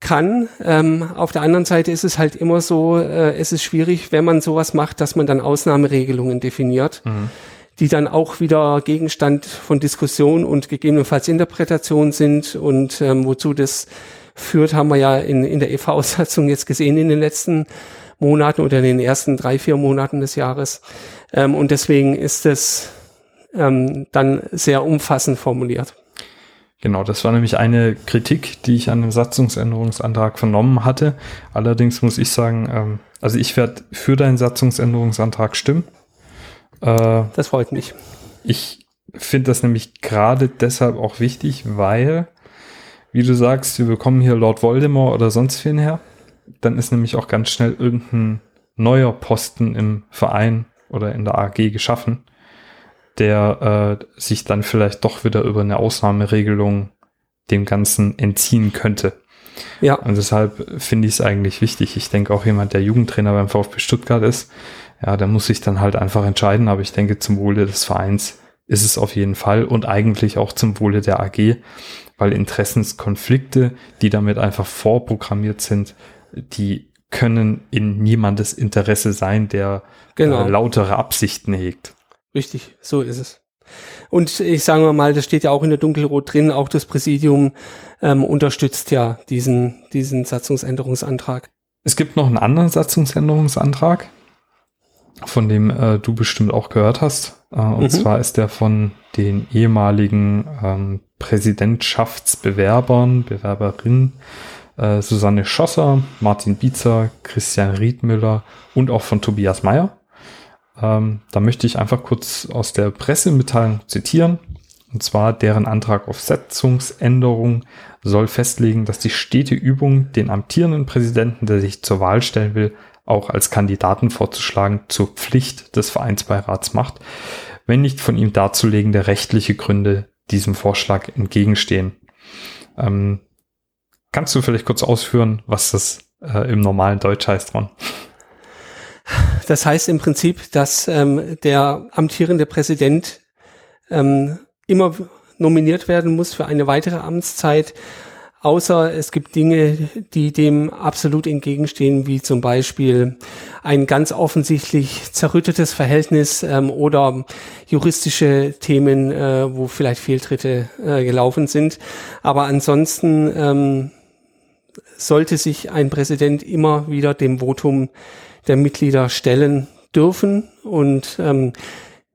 kann. Ähm, auf der anderen Seite ist es halt immer so, äh, es ist schwierig, wenn man sowas macht, dass man dann Ausnahmeregelungen definiert. Mhm die dann auch wieder Gegenstand von Diskussion und gegebenenfalls Interpretation sind und ähm, wozu das führt, haben wir ja in, in der EV-Satzung jetzt gesehen in den letzten Monaten oder in den ersten drei, vier Monaten des Jahres. Ähm, und deswegen ist es ähm, dann sehr umfassend formuliert. Genau, das war nämlich eine Kritik, die ich an dem Satzungsänderungsantrag vernommen hatte. Allerdings muss ich sagen, ähm, also ich werde für deinen Satzungsänderungsantrag stimmen. Äh, das freut mich. Ich finde das nämlich gerade deshalb auch wichtig, weil wie du sagst, wir bekommen hier Lord Voldemort oder sonst wen her, dann ist nämlich auch ganz schnell irgendein neuer Posten im Verein oder in der AG geschaffen, der äh, sich dann vielleicht doch wieder über eine Ausnahmeregelung dem Ganzen entziehen könnte. Ja. Und deshalb finde ich es eigentlich wichtig. Ich denke auch jemand, der Jugendtrainer beim VfB Stuttgart ist, ja, der muss sich dann halt einfach entscheiden. Aber ich denke, zum Wohle des Vereins ist es auf jeden Fall und eigentlich auch zum Wohle der AG, weil Interessenskonflikte, die damit einfach vorprogrammiert sind, die können in niemandes Interesse sein, der genau. äh, lautere Absichten hegt. Richtig, so ist es. Und ich sage mal, das steht ja auch in der Dunkelrot drin, auch das Präsidium ähm, unterstützt ja diesen, diesen Satzungsänderungsantrag. Es gibt noch einen anderen Satzungsänderungsantrag, von dem äh, du bestimmt auch gehört hast. Äh, und mhm. zwar ist der von den ehemaligen ähm, Präsidentschaftsbewerbern, Bewerberinnen äh, Susanne Schosser, Martin Bietzer, Christian Riedmüller und auch von Tobias Meyer. Ähm, da möchte ich einfach kurz aus der Pressemitteilung zitieren. Und zwar deren Antrag auf Setzungsänderung soll festlegen, dass die stete Übung, den amtierenden Präsidenten, der sich zur Wahl stellen will, auch als Kandidaten vorzuschlagen, zur Pflicht des Vereinsbeirats macht, wenn nicht von ihm darzulegende rechtliche Gründe diesem Vorschlag entgegenstehen. Ähm, kannst du vielleicht kurz ausführen, was das äh, im normalen Deutsch heißt, Ron? Das heißt im Prinzip, dass ähm, der amtierende Präsident ähm, immer nominiert werden muss für eine weitere Amtszeit, außer es gibt Dinge, die dem absolut entgegenstehen, wie zum Beispiel ein ganz offensichtlich zerrüttetes Verhältnis ähm, oder juristische Themen, äh, wo vielleicht Fehltritte äh, gelaufen sind. Aber ansonsten ähm, sollte sich ein Präsident immer wieder dem Votum der Mitglieder stellen dürfen und ähm,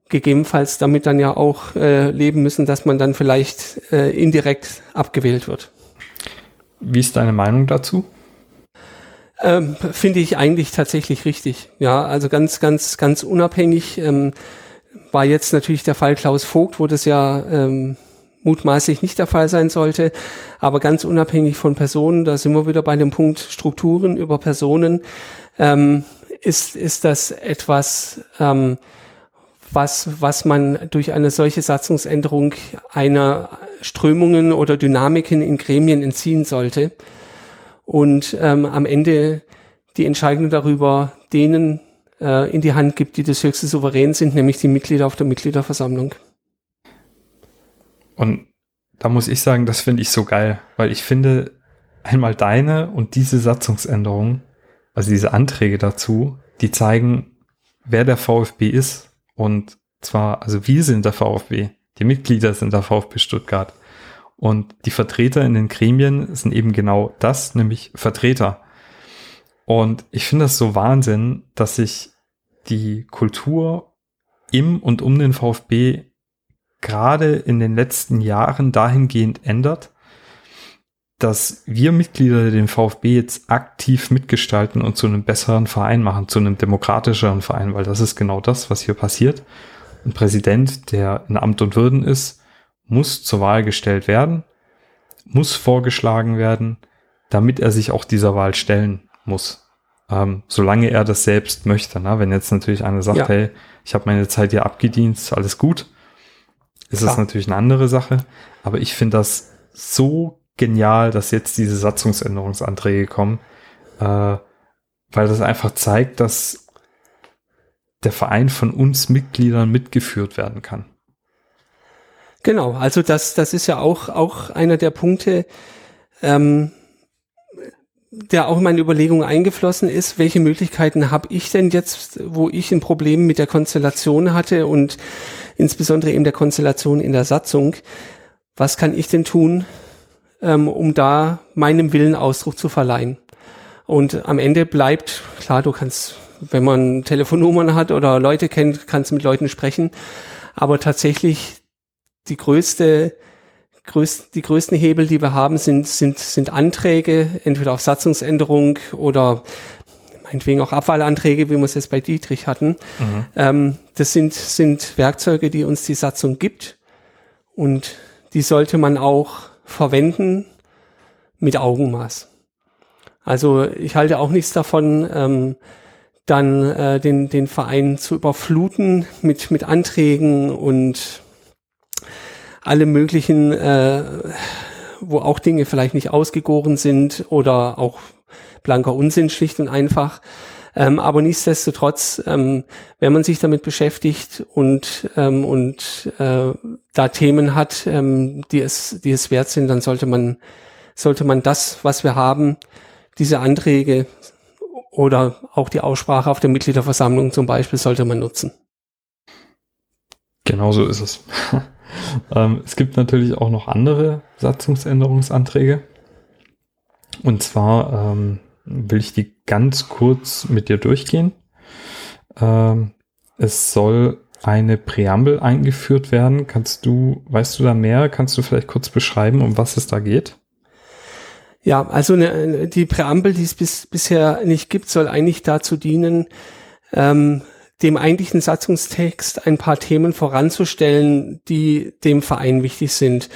gegebenenfalls damit dann ja auch äh, leben müssen, dass man dann vielleicht äh, indirekt abgewählt wird. Wie ist deine Meinung dazu? Ähm, Finde ich eigentlich tatsächlich richtig. Ja, also ganz, ganz, ganz unabhängig ähm, war jetzt natürlich der Fall Klaus Vogt, wo das ja ähm, mutmaßlich nicht der Fall sein sollte, aber ganz unabhängig von Personen, da sind wir wieder bei dem Punkt Strukturen über Personen, ähm, ist, ist das etwas, ähm, was, was man durch eine solche Satzungsänderung einer Strömungen oder Dynamiken in Gremien entziehen sollte und ähm, am Ende die Entscheidung darüber denen äh, in die Hand gibt, die das höchste Souverän sind, nämlich die Mitglieder auf der Mitgliederversammlung. Und da muss ich sagen, das finde ich so geil, weil ich finde einmal deine und diese Satzungsänderung, also diese Anträge dazu, die zeigen, wer der VfB ist. Und zwar, also wir sind der VfB, die Mitglieder sind der VfB Stuttgart. Und die Vertreter in den Gremien sind eben genau das, nämlich Vertreter. Und ich finde das so Wahnsinn, dass sich die Kultur im und um den VfB gerade in den letzten Jahren dahingehend ändert, dass wir Mitglieder den VfB jetzt aktiv mitgestalten und zu einem besseren Verein machen, zu einem demokratischeren Verein, weil das ist genau das, was hier passiert. Ein Präsident, der in Amt und Würden ist, muss zur Wahl gestellt werden, muss vorgeschlagen werden, damit er sich auch dieser Wahl stellen muss. Ähm, solange er das selbst möchte. Ne? Wenn jetzt natürlich einer sagt, ja. hey, ich habe meine Zeit hier abgedient, alles gut, ist Klar. das natürlich eine andere Sache. Aber ich finde das so genial, dass jetzt diese Satzungsänderungsanträge kommen, äh, weil das einfach zeigt, dass der Verein von uns Mitgliedern mitgeführt werden kann. Genau, also das, das ist ja auch, auch einer der Punkte, ähm, der auch in meine Überlegungen eingeflossen ist, welche Möglichkeiten habe ich denn jetzt, wo ich ein Problem mit der Konstellation hatte und insbesondere eben der Konstellation in der Satzung, was kann ich denn tun, ähm, um da meinem Willen Ausdruck zu verleihen? Und am Ende bleibt, klar, du kannst, wenn man Telefonnummern hat oder Leute kennt, kannst du mit Leuten sprechen, aber tatsächlich die größte größt, die größten Hebel, die wir haben, sind, sind, sind Anträge, entweder auf Satzungsänderung oder meinetwegen auch Abwahlanträge, wie wir es jetzt bei Dietrich hatten. Mhm. Ähm, das sind, sind Werkzeuge, die uns die Satzung gibt und die sollte man auch verwenden mit Augenmaß. Also ich halte auch nichts davon, ähm, dann äh, den, den Verein zu überfluten mit, mit Anträgen und alle möglichen, äh, wo auch Dinge vielleicht nicht ausgegoren sind oder auch blanker Unsinn schlicht und einfach. Ähm, aber nichtsdestotrotz, ähm, wenn man sich damit beschäftigt und, ähm, und äh, da Themen hat, ähm, die, es, die es wert sind, dann sollte man, sollte man das, was wir haben, diese Anträge oder auch die Aussprache auf der Mitgliederversammlung zum Beispiel, sollte man nutzen. Genau so ist es. *laughs* ähm, es gibt natürlich auch noch andere Satzungsänderungsanträge. Und zwar ähm, will ich die ganz kurz mit dir durchgehen. Ähm, es soll eine Präambel eingeführt werden. Kannst du, weißt du da mehr? Kannst du vielleicht kurz beschreiben, um was es da geht? Ja, also eine, die Präambel, die es bis, bisher nicht gibt, soll eigentlich dazu dienen, ähm, dem eigentlichen Satzungstext ein paar Themen voranzustellen, die dem Verein wichtig sind.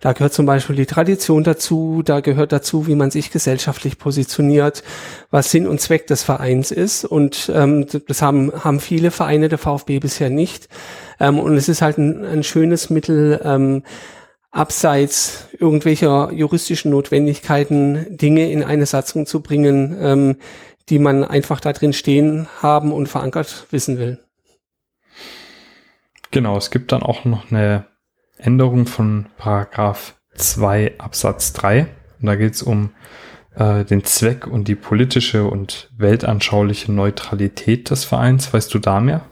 Da gehört zum Beispiel die Tradition dazu, da gehört dazu, wie man sich gesellschaftlich positioniert, was Sinn und Zweck des Vereins ist. Und ähm, das haben, haben viele Vereine der VfB bisher nicht. Ähm, und es ist halt ein, ein schönes Mittel, ähm, abseits irgendwelcher juristischen Notwendigkeiten Dinge in eine Satzung zu bringen, ähm, die man einfach da drin stehen haben und verankert wissen will. Genau, es gibt dann auch noch eine Änderung von Paragraph 2 Absatz 3. Und da geht es um äh, den Zweck und die politische und weltanschauliche Neutralität des Vereins. Weißt du da mehr?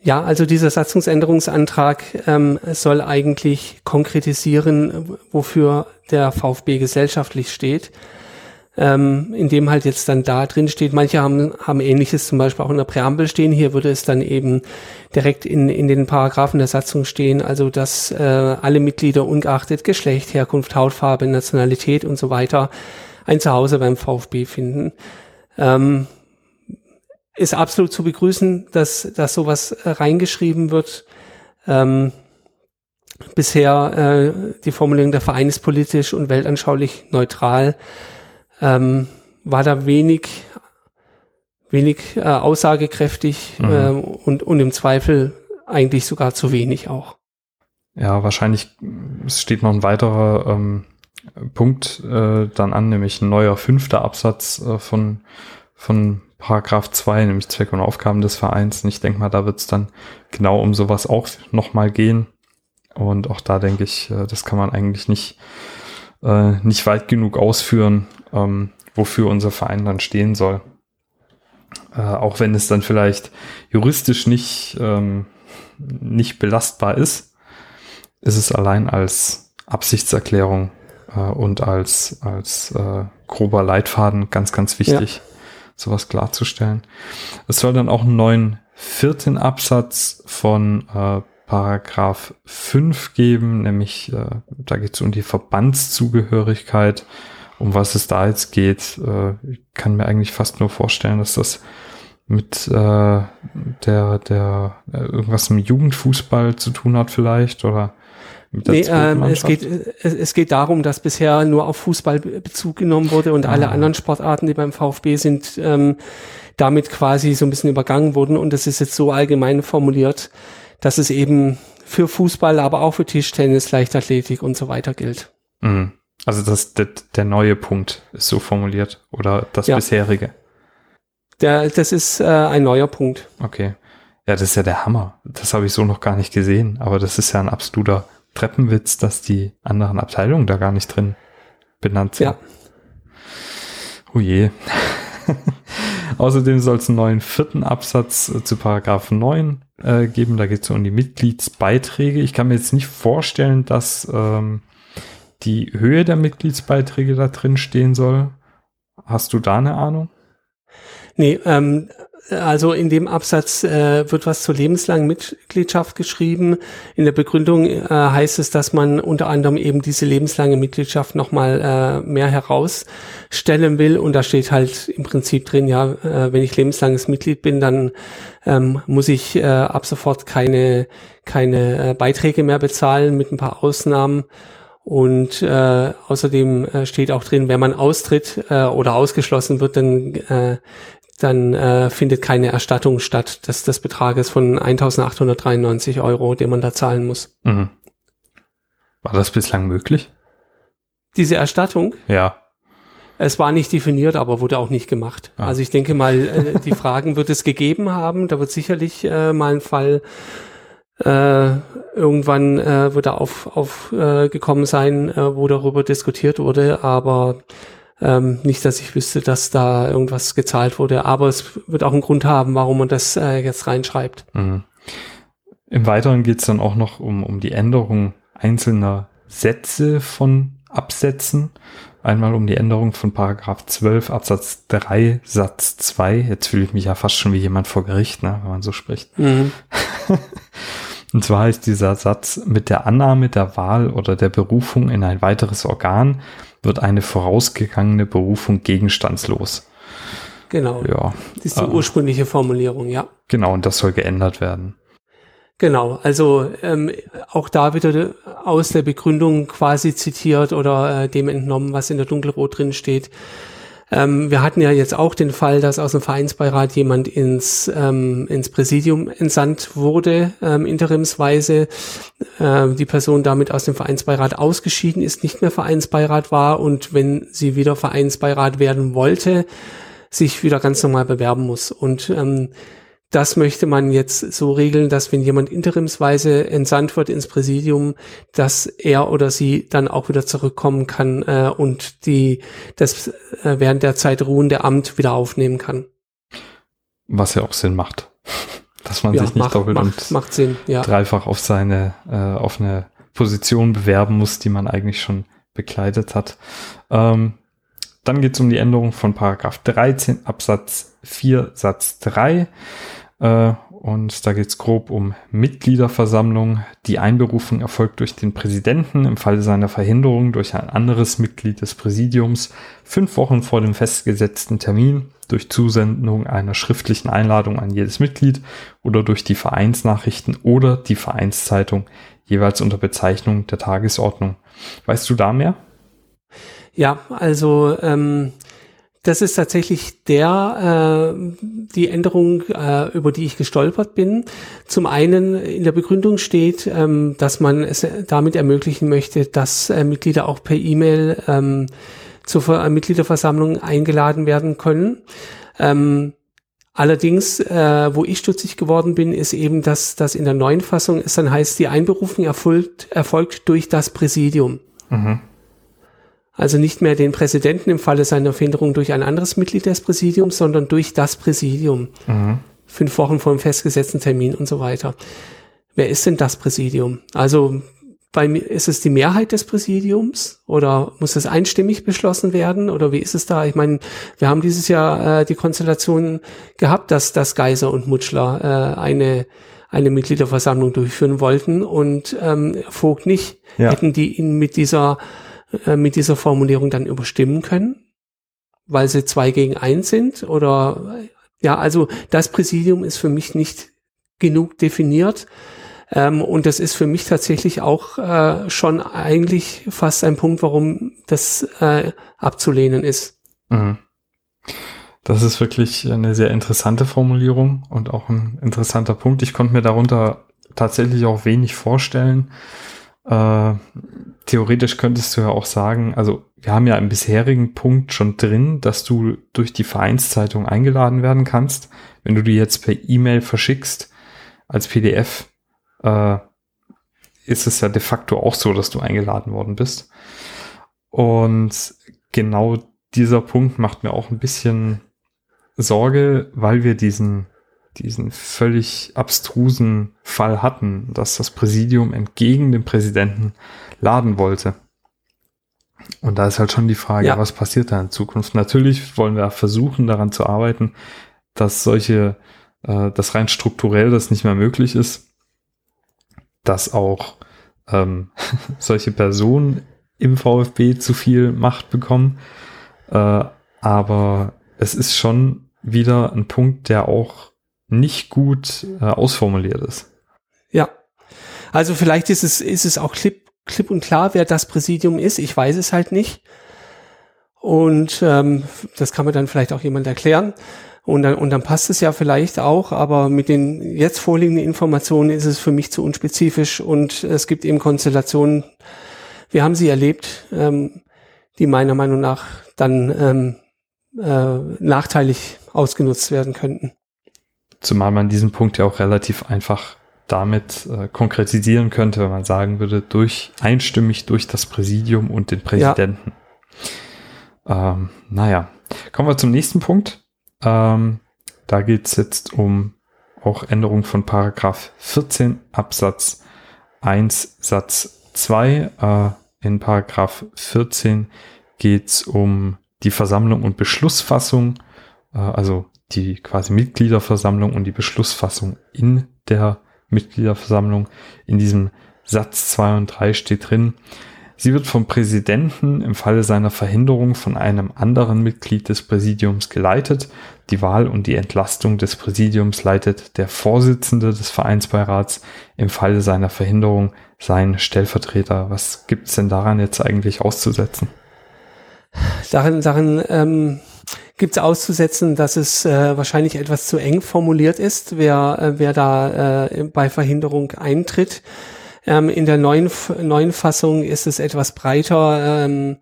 Ja, also dieser Satzungsänderungsantrag ähm, soll eigentlich konkretisieren, wofür der VfB gesellschaftlich steht ähm, in dem halt jetzt dann da drin steht. Manche haben, haben ähnliches zum Beispiel auch in der Präambel stehen. Hier würde es dann eben direkt in, in den Paragraphen der Satzung stehen, also dass äh, alle Mitglieder ungeachtet Geschlecht, Herkunft, Hautfarbe, Nationalität und so weiter ein Zuhause beim VfB finden. Ähm, ist absolut zu begrüßen, dass, dass sowas reingeschrieben wird. Ähm, bisher äh, die Formulierung der Verein ist politisch und weltanschaulich neutral ähm, war da wenig, wenig äh, aussagekräftig mhm. äh, und, und im Zweifel eigentlich sogar zu wenig auch. Ja, wahrscheinlich es steht noch ein weiterer ähm, Punkt äh, dann an, nämlich ein neuer fünfter Absatz äh, von, von Paragraph 2, nämlich Zweck und Aufgaben des Vereins. Und ich denke mal, da wird es dann genau um sowas auch nochmal gehen. Und auch da denke ich, äh, das kann man eigentlich nicht, äh, nicht weit genug ausführen, ähm, wofür unser Verein dann stehen soll. Äh, auch wenn es dann vielleicht juristisch nicht, ähm, nicht belastbar ist, ist es allein als Absichtserklärung äh, und als, als äh, grober Leitfaden ganz, ganz wichtig, ja. sowas klarzustellen. Es soll dann auch einen neuen vierten Absatz von äh, Paragraph 5 geben, nämlich äh, da geht es um die Verbandszugehörigkeit um was es da jetzt geht. Äh, ich kann mir eigentlich fast nur vorstellen, dass das mit äh, der, der äh, irgendwas im Jugendfußball zu tun hat vielleicht oder mit der nee, ähm, es, geht, es, es, geht darum, dass bisher nur auf Fußball Bezug genommen wurde und ah. alle anderen Sportarten, die beim VfB sind, ähm, damit quasi so ein bisschen übergangen wurden und das ist jetzt so allgemein formuliert, dass es eben für Fußball, aber auch für Tischtennis, Leichtathletik und so weiter gilt. Mhm. Also das, der, der neue Punkt ist so formuliert oder das ja. bisherige? Der, das ist äh, ein neuer Punkt. Okay. Ja, das ist ja der Hammer. Das habe ich so noch gar nicht gesehen. Aber das ist ja ein absoluter Treppenwitz, dass die anderen Abteilungen da gar nicht drin benannt sind. Ja. Oh je. *laughs* Außerdem soll es einen neuen vierten Absatz äh, zu Paragraph 9 äh, geben. Da geht es um die Mitgliedsbeiträge. Ich kann mir jetzt nicht vorstellen, dass ähm, die Höhe der Mitgliedsbeiträge da drin stehen soll. Hast du da eine Ahnung? Nee, ähm, also in dem Absatz äh, wird was zur lebenslangen Mitgliedschaft geschrieben. In der Begründung äh, heißt es, dass man unter anderem eben diese lebenslange Mitgliedschaft nochmal äh, mehr herausstellen will. Und da steht halt im Prinzip drin, ja, äh, wenn ich lebenslanges Mitglied bin, dann ähm, muss ich äh, ab sofort keine, keine äh, Beiträge mehr bezahlen mit ein paar Ausnahmen. Und äh, außerdem äh, steht auch drin, wenn man austritt äh, oder ausgeschlossen wird, dann, äh, dann äh, findet keine Erstattung statt des, des Betrages von 1.893 Euro, den man da zahlen muss. Mhm. War das bislang möglich? Diese Erstattung? Ja. Es war nicht definiert, aber wurde auch nicht gemacht. Ah. Also ich denke mal, äh, die Fragen wird es gegeben haben. Da wird sicherlich äh, mal ein Fall äh, irgendwann äh, wird er auf, auf äh, sein, äh, wo darüber diskutiert wurde, aber ähm, nicht, dass ich wüsste, dass da irgendwas gezahlt wurde. Aber es wird auch einen Grund haben, warum man das äh, jetzt reinschreibt. Mhm. Im Weiteren geht es dann auch noch um, um die Änderung einzelner Sätze von Absätzen. Einmal um die Änderung von Paragraph 12 Absatz 3 Satz 2. Jetzt fühle ich mich ja fast schon wie jemand vor Gericht, ne, wenn man so spricht. Mhm. *laughs* Und zwar heißt dieser Satz, mit der Annahme der Wahl oder der Berufung in ein weiteres Organ wird eine vorausgegangene Berufung gegenstandslos. Genau. Ja. Das ist die äh, ursprüngliche Formulierung, ja. Genau, und das soll geändert werden. Genau, also ähm, auch da wieder aus der Begründung quasi zitiert oder äh, dem entnommen, was in der Dunkelrot drin steht. Ähm, wir hatten ja jetzt auch den Fall, dass aus dem Vereinsbeirat jemand ins, ähm, ins Präsidium entsandt wurde, ähm, interimsweise. Äh, die Person damit aus dem Vereinsbeirat ausgeschieden ist, nicht mehr Vereinsbeirat war und wenn sie wieder Vereinsbeirat werden wollte, sich wieder ganz normal bewerben muss. Und ähm, das möchte man jetzt so regeln, dass wenn jemand interimsweise entsandt wird ins Präsidium, dass er oder sie dann auch wieder zurückkommen kann äh, und die das äh, während der Zeit ruhende Amt wieder aufnehmen kann. Was ja auch Sinn macht, *laughs* dass man ja, sich nicht macht, doppelt macht, und macht Sinn, ja. dreifach auf seine äh, auf eine Position bewerben muss, die man eigentlich schon bekleidet hat. Ähm, dann geht es um die Änderung von Paragraph 13 Absatz 4 Satz 3. Äh, und da geht es grob um Mitgliederversammlung. Die Einberufung erfolgt durch den Präsidenten im Falle seiner Verhinderung durch ein anderes Mitglied des Präsidiums fünf Wochen vor dem festgesetzten Termin durch Zusendung einer schriftlichen Einladung an jedes Mitglied oder durch die Vereinsnachrichten oder die Vereinszeitung, jeweils unter Bezeichnung der Tagesordnung. Weißt du da mehr? Ja, also ähm, das ist tatsächlich der äh, die Änderung, äh, über die ich gestolpert bin. Zum einen in der Begründung steht, ähm, dass man es damit ermöglichen möchte, dass äh, Mitglieder auch per E-Mail ähm, zur Ver Mitgliederversammlung eingeladen werden können. Ähm, allerdings, äh, wo ich stutzig geworden bin, ist eben, dass das in der neuen Fassung es dann heißt, die Einberufung erfolgt, erfolgt durch das Präsidium. Mhm. Also nicht mehr den Präsidenten im Falle seiner Verhinderung durch ein anderes Mitglied des Präsidiums, sondern durch das Präsidium. Mhm. Fünf Wochen vor dem festgesetzten Termin und so weiter. Wer ist denn das Präsidium? Also bei mir ist es die Mehrheit des Präsidiums oder muss es einstimmig beschlossen werden oder wie ist es da? Ich meine, wir haben dieses Jahr äh, die Konstellation gehabt, dass, dass Geiser und Mutschler äh, eine eine Mitgliederversammlung durchführen wollten und ähm, Vogt nicht. Ja. Hätten die ihn mit dieser äh, mit dieser Formulierung dann überstimmen können, weil sie zwei gegen eins sind oder ja, also das Präsidium ist für mich nicht genug definiert. Ähm, und das ist für mich tatsächlich auch äh, schon eigentlich fast ein Punkt, warum das äh, abzulehnen ist. Mhm. Das ist wirklich eine sehr interessante Formulierung und auch ein interessanter Punkt. Ich konnte mir darunter tatsächlich auch wenig vorstellen. Äh, theoretisch könntest du ja auch sagen, also wir haben ja im bisherigen Punkt schon drin, dass du durch die Vereinszeitung eingeladen werden kannst. Wenn du die jetzt per E-Mail verschickst als PDF, äh, ist es ja de facto auch so, dass du eingeladen worden bist. Und genau dieser Punkt macht mir auch ein bisschen Sorge, weil wir diesen diesen völlig abstrusen Fall hatten, dass das Präsidium entgegen dem Präsidenten laden wollte. Und da ist halt schon die Frage, ja. was passiert da in Zukunft? Natürlich wollen wir versuchen, daran zu arbeiten, dass solche, äh, dass rein strukturell das nicht mehr möglich ist, dass auch ähm, *laughs* solche Personen im VfB zu viel Macht bekommen. Äh, aber es ist schon wieder ein Punkt, der auch nicht gut äh, ausformuliert ist. Ja. Also vielleicht ist es, ist es auch klipp, klipp und klar, wer das Präsidium ist. Ich weiß es halt nicht. Und ähm, das kann mir dann vielleicht auch jemand erklären. Und dann, und dann passt es ja vielleicht auch, aber mit den jetzt vorliegenden Informationen ist es für mich zu unspezifisch und es gibt eben Konstellationen, wir haben sie erlebt, ähm, die meiner Meinung nach dann ähm, äh, nachteilig ausgenutzt werden könnten. Zumal man diesen Punkt ja auch relativ einfach damit äh, konkretisieren könnte, wenn man sagen würde, durch einstimmig durch das Präsidium und den Präsidenten. Ja. Ähm, naja, kommen wir zum nächsten Punkt. Ähm, da geht es jetzt um auch Änderung von Paragraph 14 Absatz 1 Satz 2. Äh, in Paragraph 14 geht es um die Versammlung und Beschlussfassung, äh, also die quasi Mitgliederversammlung und die Beschlussfassung in der Mitgliederversammlung. In diesem Satz 2 und 3 steht drin, Sie wird vom Präsidenten im Falle seiner Verhinderung von einem anderen Mitglied des Präsidiums geleitet. Die Wahl und die Entlastung des Präsidiums leitet der Vorsitzende des Vereinsbeirats im Falle seiner Verhinderung sein Stellvertreter. Was gibt es denn daran jetzt eigentlich auszusetzen? Darin, darin ähm, gibt es auszusetzen, dass es äh, wahrscheinlich etwas zu eng formuliert ist, wer, äh, wer da äh, bei Verhinderung eintritt. Ähm, in der neuen, neuen Fassung ist es etwas breiter ähm,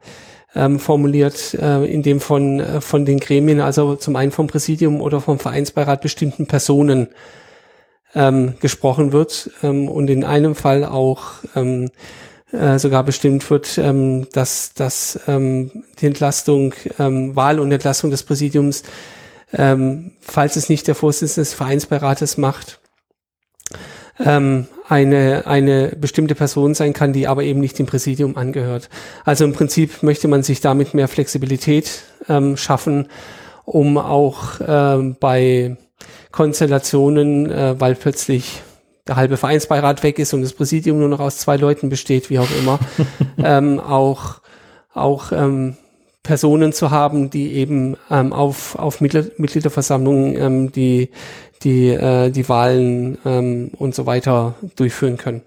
ähm, formuliert, äh, in dem von, äh, von den Gremien, also zum einen vom Präsidium oder vom Vereinsbeirat bestimmten Personen ähm, gesprochen wird ähm, und in einem Fall auch ähm, äh, sogar bestimmt wird, ähm, dass, dass ähm, die Entlastung, ähm, Wahl und Entlastung des Präsidiums, ähm, falls es nicht der Vorsitzende des Vereinsbeirates macht, ähm, eine, eine bestimmte Person sein kann, die aber eben nicht dem Präsidium angehört. Also im Prinzip möchte man sich damit mehr Flexibilität ähm, schaffen, um auch ähm, bei Konstellationen, äh, weil plötzlich der halbe Vereinsbeirat weg ist und das Präsidium nur noch aus zwei Leuten besteht, wie auch immer, *laughs* ähm, auch, auch ähm, Personen zu haben, die eben ähm, auf, auf Mitgliederversammlungen ähm, die die äh, die Wahlen ähm, und so weiter durchführen können.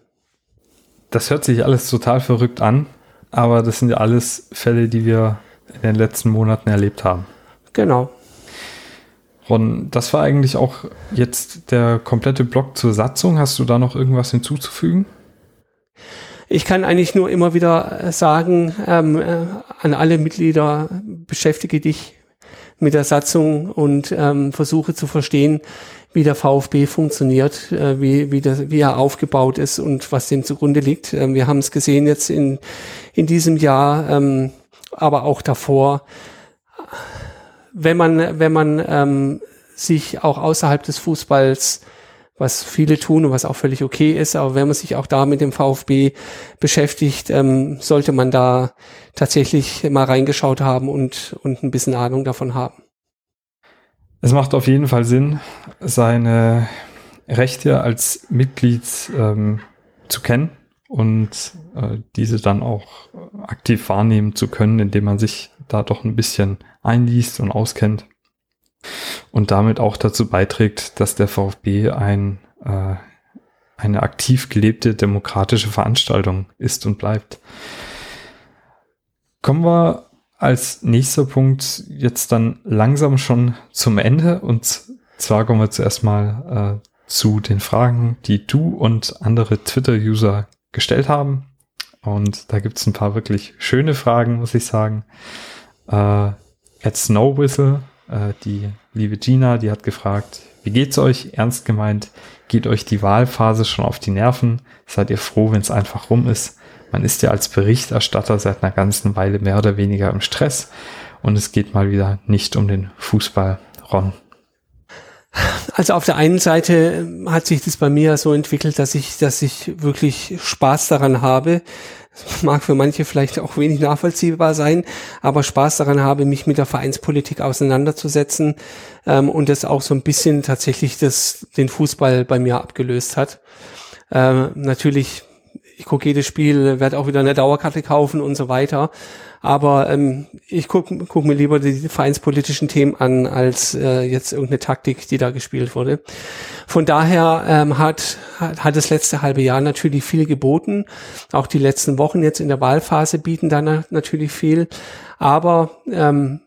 Das hört sich alles total verrückt an, aber das sind ja alles Fälle, die wir in den letzten Monaten erlebt haben. Genau. Ron, das war eigentlich auch jetzt der komplette Block zur Satzung. Hast du da noch irgendwas hinzuzufügen? Ich kann eigentlich nur immer wieder sagen ähm, äh, an alle Mitglieder, beschäftige dich mit der Satzung und ähm, versuche zu verstehen, wie der VfB funktioniert, äh, wie, wie, das, wie er aufgebaut ist und was dem zugrunde liegt. Ähm, wir haben es gesehen jetzt in, in diesem Jahr, ähm, aber auch davor. Wenn man, wenn man ähm, sich auch außerhalb des Fußballs was viele tun und was auch völlig okay ist. Aber wenn man sich auch da mit dem VfB beschäftigt, ähm, sollte man da tatsächlich mal reingeschaut haben und, und ein bisschen Ahnung davon haben. Es macht auf jeden Fall Sinn, seine Rechte als Mitglied ähm, zu kennen und äh, diese dann auch aktiv wahrnehmen zu können, indem man sich da doch ein bisschen einliest und auskennt und damit auch dazu beiträgt, dass der VfB ein, äh, eine aktiv gelebte demokratische Veranstaltung ist und bleibt. Kommen wir als nächster Punkt jetzt dann langsam schon zum Ende und zwar kommen wir zuerst mal äh, zu den Fragen, die du und andere Twitter-User gestellt haben. Und da gibt es ein paar wirklich schöne Fragen, muss ich sagen. Äh, at Snowwhistle, äh, die liebe Gina, die hat gefragt, wie geht's euch? Ernst gemeint, geht euch die Wahlphase schon auf die Nerven? Seid ihr froh, wenn es einfach rum ist? Man ist ja als Berichterstatter seit einer ganzen Weile mehr oder weniger im Stress und es geht mal wieder nicht um den Fußball. Ron. Also auf der einen Seite hat sich das bei mir so entwickelt, dass ich, dass ich wirklich Spaß daran habe. Das mag für manche vielleicht auch wenig nachvollziehbar sein, aber Spaß daran habe, mich mit der Vereinspolitik auseinanderzusetzen ähm, und das auch so ein bisschen tatsächlich das, den Fußball bei mir abgelöst hat. Ähm, natürlich ich gucke jedes Spiel, werde auch wieder eine Dauerkarte kaufen und so weiter. Aber ähm, ich gucke guck mir lieber die vereinspolitischen Themen an, als äh, jetzt irgendeine Taktik, die da gespielt wurde. Von daher ähm, hat, hat, hat das letzte halbe Jahr natürlich viel geboten. Auch die letzten Wochen jetzt in der Wahlphase bieten dann natürlich viel. Aber ähm,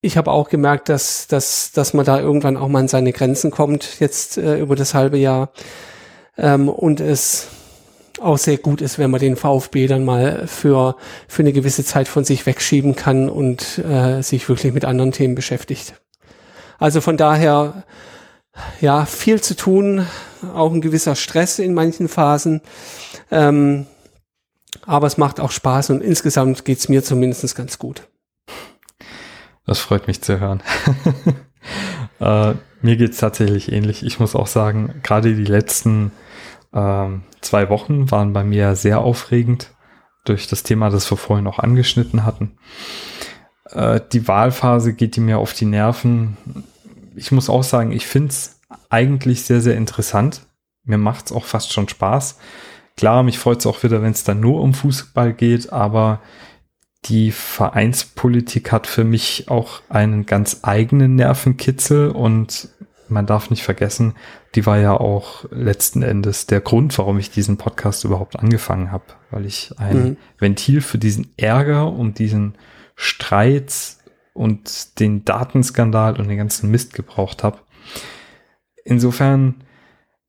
ich habe auch gemerkt, dass, dass, dass man da irgendwann auch mal an seine Grenzen kommt, jetzt äh, über das halbe Jahr. Ähm, und es auch sehr gut ist, wenn man den VfB dann mal für, für eine gewisse Zeit von sich wegschieben kann und äh, sich wirklich mit anderen Themen beschäftigt. Also von daher, ja, viel zu tun, auch ein gewisser Stress in manchen Phasen. Ähm, aber es macht auch Spaß und insgesamt geht's mir zumindest ganz gut. Das freut mich zu hören. *laughs* äh, mir geht's tatsächlich ähnlich. Ich muss auch sagen, gerade die letzten ähm, zwei Wochen waren bei mir sehr aufregend durch das Thema, das wir vorhin auch angeschnitten hatten. Äh, die Wahlphase geht die mir auf die Nerven. Ich muss auch sagen, ich finde es eigentlich sehr, sehr interessant. Mir macht es auch fast schon Spaß. klar, mich freut es auch wieder, wenn es dann nur um Fußball geht, aber die Vereinspolitik hat für mich auch einen ganz eigenen Nervenkitzel und man darf nicht vergessen, die war ja auch letzten Endes der Grund, warum ich diesen Podcast überhaupt angefangen habe, weil ich ein mhm. Ventil für diesen Ärger und diesen Streit und den Datenskandal und den ganzen Mist gebraucht habe. Insofern,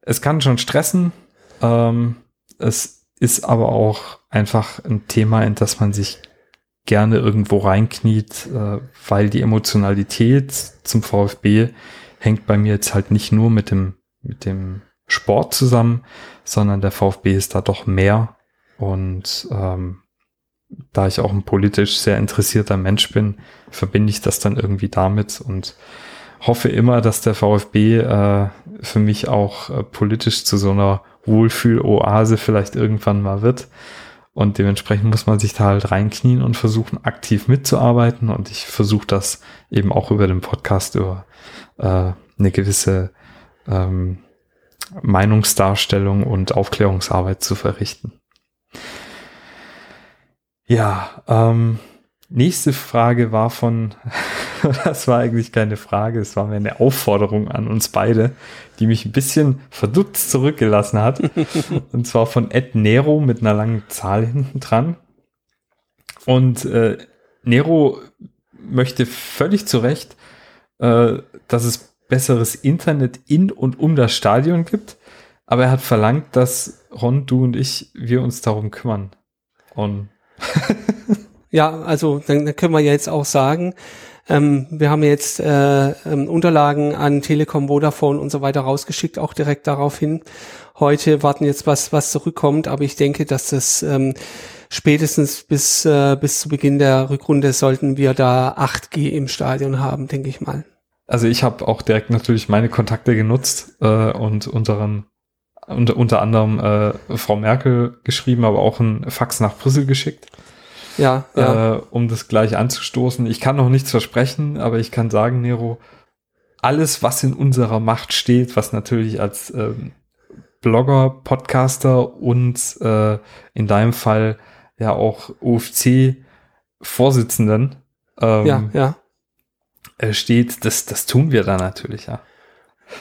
es kann schon stressen. Ähm, es ist aber auch einfach ein Thema, in das man sich gerne irgendwo reinkniet, äh, weil die Emotionalität zum VfB hängt bei mir jetzt halt nicht nur mit dem, mit dem Sport zusammen, sondern der VfB ist da doch mehr. Und ähm, da ich auch ein politisch sehr interessierter Mensch bin, verbinde ich das dann irgendwie damit und hoffe immer, dass der VfB äh, für mich auch äh, politisch zu so einer Wohlfühl-Oase vielleicht irgendwann mal wird. Und dementsprechend muss man sich da halt reinknien und versuchen, aktiv mitzuarbeiten. Und ich versuche das eben auch über den Podcast, über äh, eine gewisse ähm, Meinungsdarstellung und Aufklärungsarbeit zu verrichten. Ja, ähm, nächste Frage war von, *laughs* das war eigentlich keine Frage, es war mir eine Aufforderung an uns beide, die mich ein bisschen verdutzt zurückgelassen hat. *laughs* und zwar von Ed Nero mit einer langen Zahl hinten dran. Und äh, Nero möchte völlig zu Recht, äh, dass es besseres Internet in und um das Stadion gibt. Aber er hat verlangt, dass Ron, du und ich, wir uns darum kümmern. Und *laughs* ja, also dann, dann können wir ja jetzt auch sagen, ähm, wir haben jetzt äh, ähm, Unterlagen an Telekom, Vodafone und so weiter rausgeschickt, auch direkt darauf hin. Heute warten jetzt was, was zurückkommt, aber ich denke, dass das ähm, spätestens bis, äh, bis zu Beginn der Rückrunde sollten wir da 8G im Stadion haben, denke ich mal. Also ich habe auch direkt natürlich meine Kontakte genutzt äh, und unseren unter, unter anderem äh, Frau Merkel geschrieben, aber auch ein Fax nach Brüssel geschickt. Ja, ja. Äh, um das gleich anzustoßen. Ich kann noch nichts versprechen, aber ich kann sagen, Nero, alles, was in unserer Macht steht, was natürlich als ähm, Blogger, Podcaster und äh, in deinem Fall ja auch OFC-Vorsitzenden ähm, ja, ja. Äh, steht, das, das tun wir da natürlich, ja.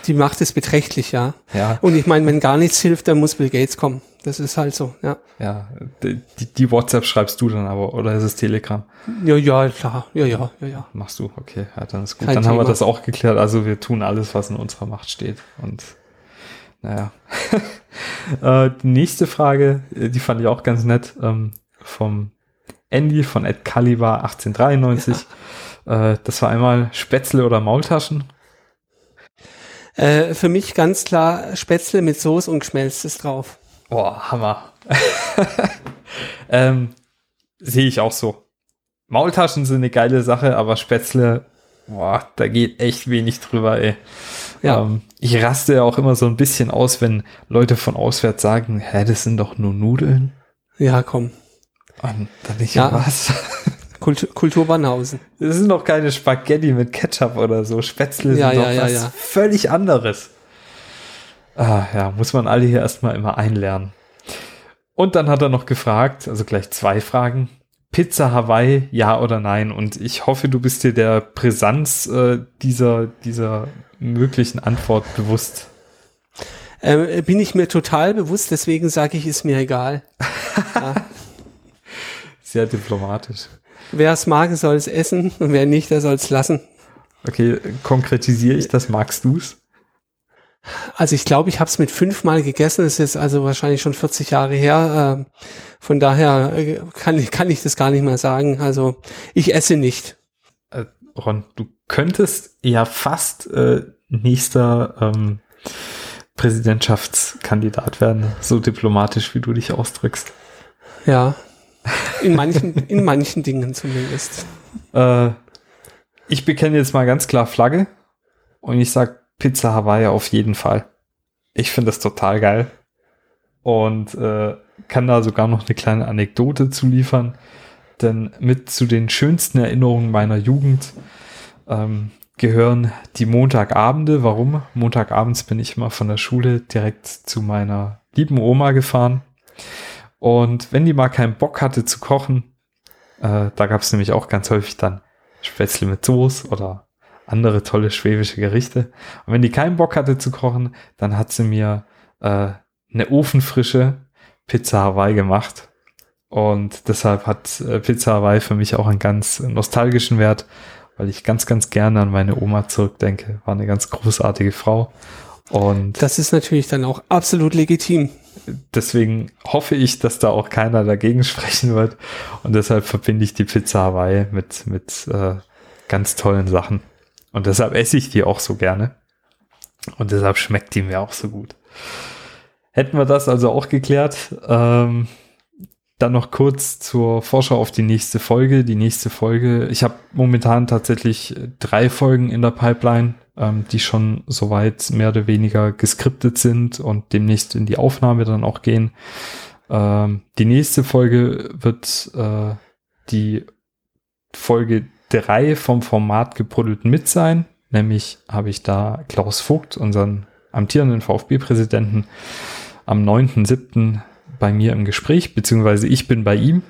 Die Macht ist beträchtlich, ja. ja. Und ich meine, wenn gar nichts hilft, dann muss Bill Gates kommen. Das ist halt so, ja. Ja, die, die WhatsApp schreibst du dann aber, oder ist es Telegram? Ja, ja, klar. Ja, ja, ja, ja. Machst du, okay. Ja, dann ist gut. Kein dann Thema. haben wir das auch geklärt. Also wir tun alles, was in unserer Macht steht. Und naja. *laughs* äh, die nächste Frage, äh, die fand ich auch ganz nett, ähm, vom Andy von Ed Caliber 1893. Ja. Äh, das war einmal Spätzle oder Maultaschen. Äh, für mich ganz klar Spätzle mit Soße und Geschmelztes drauf. Boah, Hammer. *laughs* ähm, Sehe ich auch so. Maultaschen sind eine geile Sache, aber Spätzle, boah, da geht echt wenig drüber, ey. Ja. Ähm, ich raste ja auch immer so ein bisschen aus, wenn Leute von auswärts sagen, hä, das sind doch nur Nudeln. Ja, komm. Und dann nicht ja. was. *laughs* Kultur, Kulturbanhausen. Das sind doch keine Spaghetti mit Ketchup oder so. Spätzle sind ja, doch ja, was ja. völlig anderes. Ah, ja, muss man alle hier erstmal immer einlernen. Und dann hat er noch gefragt, also gleich zwei Fragen. Pizza Hawaii, ja oder nein? Und ich hoffe, du bist dir der Brisanz äh, dieser, dieser möglichen Antwort bewusst. Ähm, bin ich mir total bewusst, deswegen sage ich, ist mir egal. *laughs* ja. Sehr diplomatisch. Wer es mag, soll es essen und wer nicht, der soll es lassen. Okay, konkretisiere ich das, magst du es? Also ich glaube, ich habe es mit fünfmal gegessen. Das ist jetzt also wahrscheinlich schon 40 Jahre her. Ähm, von daher äh, kann, kann ich das gar nicht mehr sagen. Also ich esse nicht. Äh, Ron, du könntest ja fast äh, nächster ähm, Präsidentschaftskandidat werden, so diplomatisch, wie du dich ausdrückst. Ja, in manchen, in manchen Dingen zumindest. Äh, ich bekenne jetzt mal ganz klar Flagge und ich sag Pizza Hawaii auf jeden Fall. Ich finde das total geil und äh, kann da sogar noch eine kleine Anekdote zu liefern, denn mit zu den schönsten Erinnerungen meiner Jugend ähm, gehören die Montagabende. Warum? Montagabends bin ich immer von der Schule direkt zu meiner lieben Oma gefahren Und wenn die mal keinen Bock hatte zu kochen, äh, da gab es nämlich auch ganz häufig dann Spätzle mit Soße oder andere tolle schwäbische Gerichte. Und wenn die keinen Bock hatte zu kochen, dann hat sie mir äh, eine ofenfrische Pizza Hawaii gemacht. Und deshalb hat äh, Pizza Hawaii für mich auch einen ganz nostalgischen Wert, weil ich ganz, ganz gerne an meine Oma zurückdenke. War eine ganz großartige Frau. Und das ist natürlich dann auch absolut legitim. Deswegen hoffe ich, dass da auch keiner dagegen *laughs* sprechen wird. Und deshalb verbinde ich die Pizza Hawaii mit, mit äh, ganz tollen Sachen. Und deshalb esse ich die auch so gerne. Und deshalb schmeckt die mir auch so gut. Hätten wir das also auch geklärt. Ähm, dann noch kurz zur Vorschau auf die nächste Folge. Die nächste Folge, ich habe momentan tatsächlich drei Folgen in der Pipeline, ähm, die schon soweit mehr oder weniger geskriptet sind und demnächst in die Aufnahme dann auch gehen. Ähm, die nächste Folge wird äh, die Folge drei vom Format gebuddelt mit sein. Nämlich habe ich da Klaus Vogt, unseren amtierenden VfB-Präsidenten, am 9.7. bei mir im Gespräch, beziehungsweise ich bin bei ihm.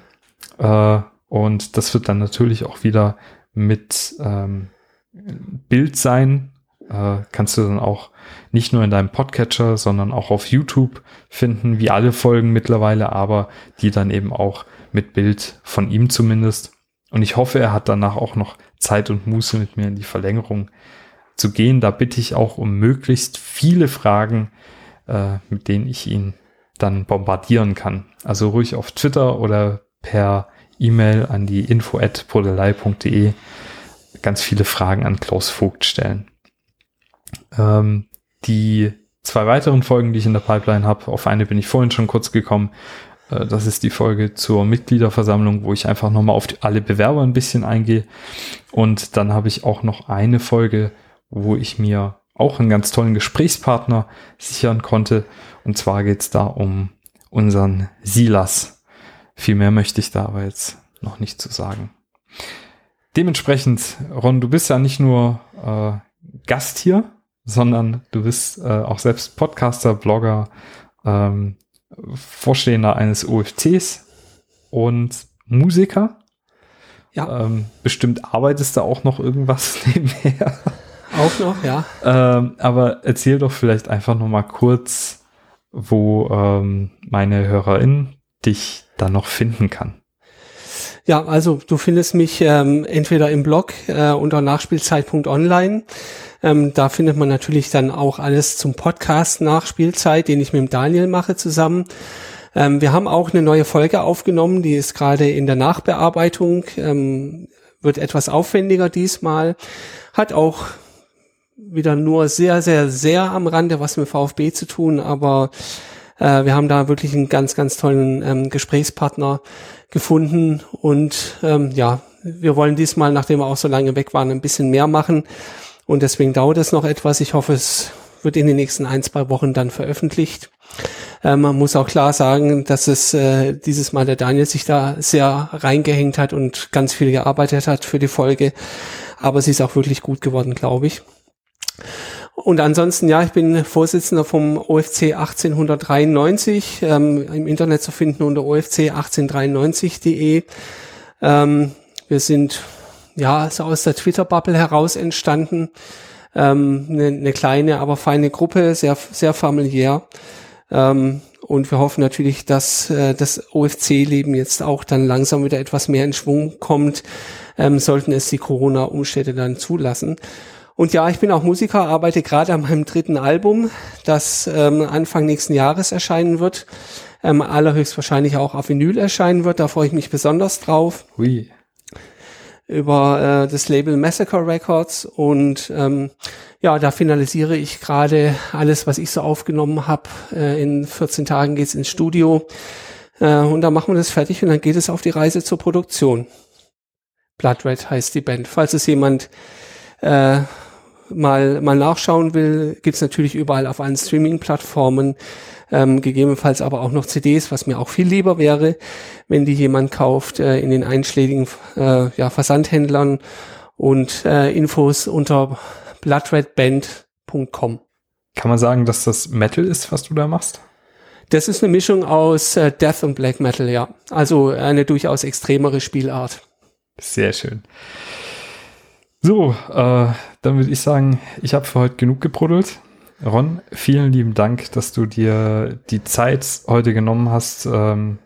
Äh, und das wird dann natürlich auch wieder mit ähm, Bild sein. Äh, kannst du dann auch nicht nur in deinem Podcatcher, sondern auch auf YouTube finden, wie alle Folgen mittlerweile, aber die dann eben auch mit Bild von ihm zumindest. Und ich hoffe, er hat danach auch noch Zeit und Muße mit mir in die Verlängerung zu gehen. Da bitte ich auch um möglichst viele Fragen, äh, mit denen ich ihn dann bombardieren kann. Also ruhig auf Twitter oder per E-Mail an die info@podelei.de ganz viele Fragen an Klaus Vogt stellen. Ähm, die zwei weiteren Folgen, die ich in der Pipeline habe, auf eine bin ich vorhin schon kurz gekommen, äh, das ist die Folge zur Mitgliederversammlung, wo ich einfach nochmal auf alle Bewerber ein bisschen eingehe. Und dann habe ich auch noch eine Folge, wo ich mir auch einen ganz tollen Gesprächspartner sichern konnte. Und zwar geht es da um unseren Silas. Viel mehr möchte ich da aber jetzt noch nicht zu sagen. Dementsprechend, Ron, du bist ja nicht nur äh, Gast hier, sondern du bist äh, auch selbst Podcaster, Blogger, ähm, Vorstehender eines OFCs und Musiker. Ja. Ähm, bestimmt arbeitest du auch noch irgendwas *laughs* nebenher. Auch noch, ja. Ähm, aber erzähl doch vielleicht einfach noch mal kurz, wo ähm, meine Hörerin dich dann noch finden kann. Ja, also du findest mich ähm, entweder im Blog äh, unter nachspielzeit.online. Ähm, da findet man natürlich dann auch alles zum Podcast Nachspielzeit, den ich mit dem Daniel mache zusammen. Ähm, wir haben auch eine neue Folge aufgenommen, die ist gerade in der Nachbearbeitung, ähm, wird etwas aufwendiger diesmal, hat auch wieder nur sehr, sehr, sehr am Rande was mit VfB zu tun, aber äh, wir haben da wirklich einen ganz, ganz tollen ähm, Gesprächspartner, gefunden und ähm, ja, wir wollen diesmal, nachdem wir auch so lange weg waren, ein bisschen mehr machen und deswegen dauert es noch etwas. Ich hoffe, es wird in den nächsten ein, zwei Wochen dann veröffentlicht. Äh, man muss auch klar sagen, dass es äh, dieses Mal der Daniel sich da sehr reingehängt hat und ganz viel gearbeitet hat für die Folge. Aber sie ist auch wirklich gut geworden, glaube ich. Und ansonsten, ja, ich bin Vorsitzender vom OFC 1893, ähm, im Internet zu finden unter OFC1893.de. Ähm, wir sind ja so aus der Twitter-Bubble heraus entstanden. Ähm, eine, eine kleine, aber feine Gruppe, sehr, sehr familiär. Ähm, und wir hoffen natürlich, dass äh, das OFC-Leben jetzt auch dann langsam wieder etwas mehr in Schwung kommt, ähm, sollten es die Corona-Umstände dann zulassen. Und ja, ich bin auch Musiker, arbeite gerade an meinem dritten Album, das ähm, Anfang nächsten Jahres erscheinen wird. Ähm, allerhöchstwahrscheinlich auch auf Vinyl erscheinen wird. Da freue ich mich besonders drauf. Ui. Über äh, das Label Massacre Records. Und ähm, ja, da finalisiere ich gerade alles, was ich so aufgenommen habe. Äh, in 14 Tagen geht's ins Studio. Äh, und dann machen wir das fertig und dann geht es auf die Reise zur Produktion. Blood Red heißt die Band. Falls es jemand äh, mal, mal nachschauen will, gibt's natürlich überall auf allen Streaming-Plattformen, ähm, gegebenenfalls aber auch noch CDs, was mir auch viel lieber wäre, wenn die jemand kauft äh, in den einschlägigen äh, ja, Versandhändlern und äh, Infos unter bloodredband.com. Kann man sagen, dass das Metal ist, was du da machst? Das ist eine Mischung aus äh, Death und Black Metal, ja. Also eine durchaus extremere Spielart. Sehr schön. So, äh, dann würde ich sagen, ich habe für heute genug gebrudelt. Ron, vielen lieben Dank, dass du dir die Zeit heute genommen hast, ähm,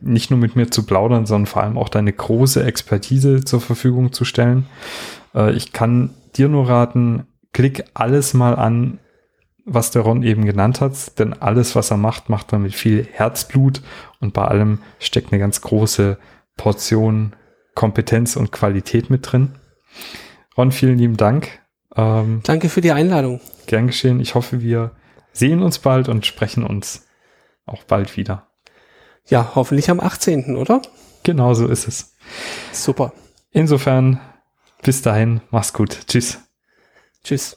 nicht nur mit mir zu plaudern, sondern vor allem auch deine große Expertise zur Verfügung zu stellen. Äh, ich kann dir nur raten, klick alles mal an, was der Ron eben genannt hat, denn alles, was er macht, macht man mit viel Herzblut und bei allem steckt eine ganz große Portion Kompetenz und Qualität mit drin. Ron, vielen lieben Dank. Ähm, Danke für die Einladung. Gern geschehen. Ich hoffe, wir sehen uns bald und sprechen uns auch bald wieder. Ja, hoffentlich am 18., oder? Genau so ist es. Super. Insofern, bis dahin, mach's gut. Tschüss. Tschüss.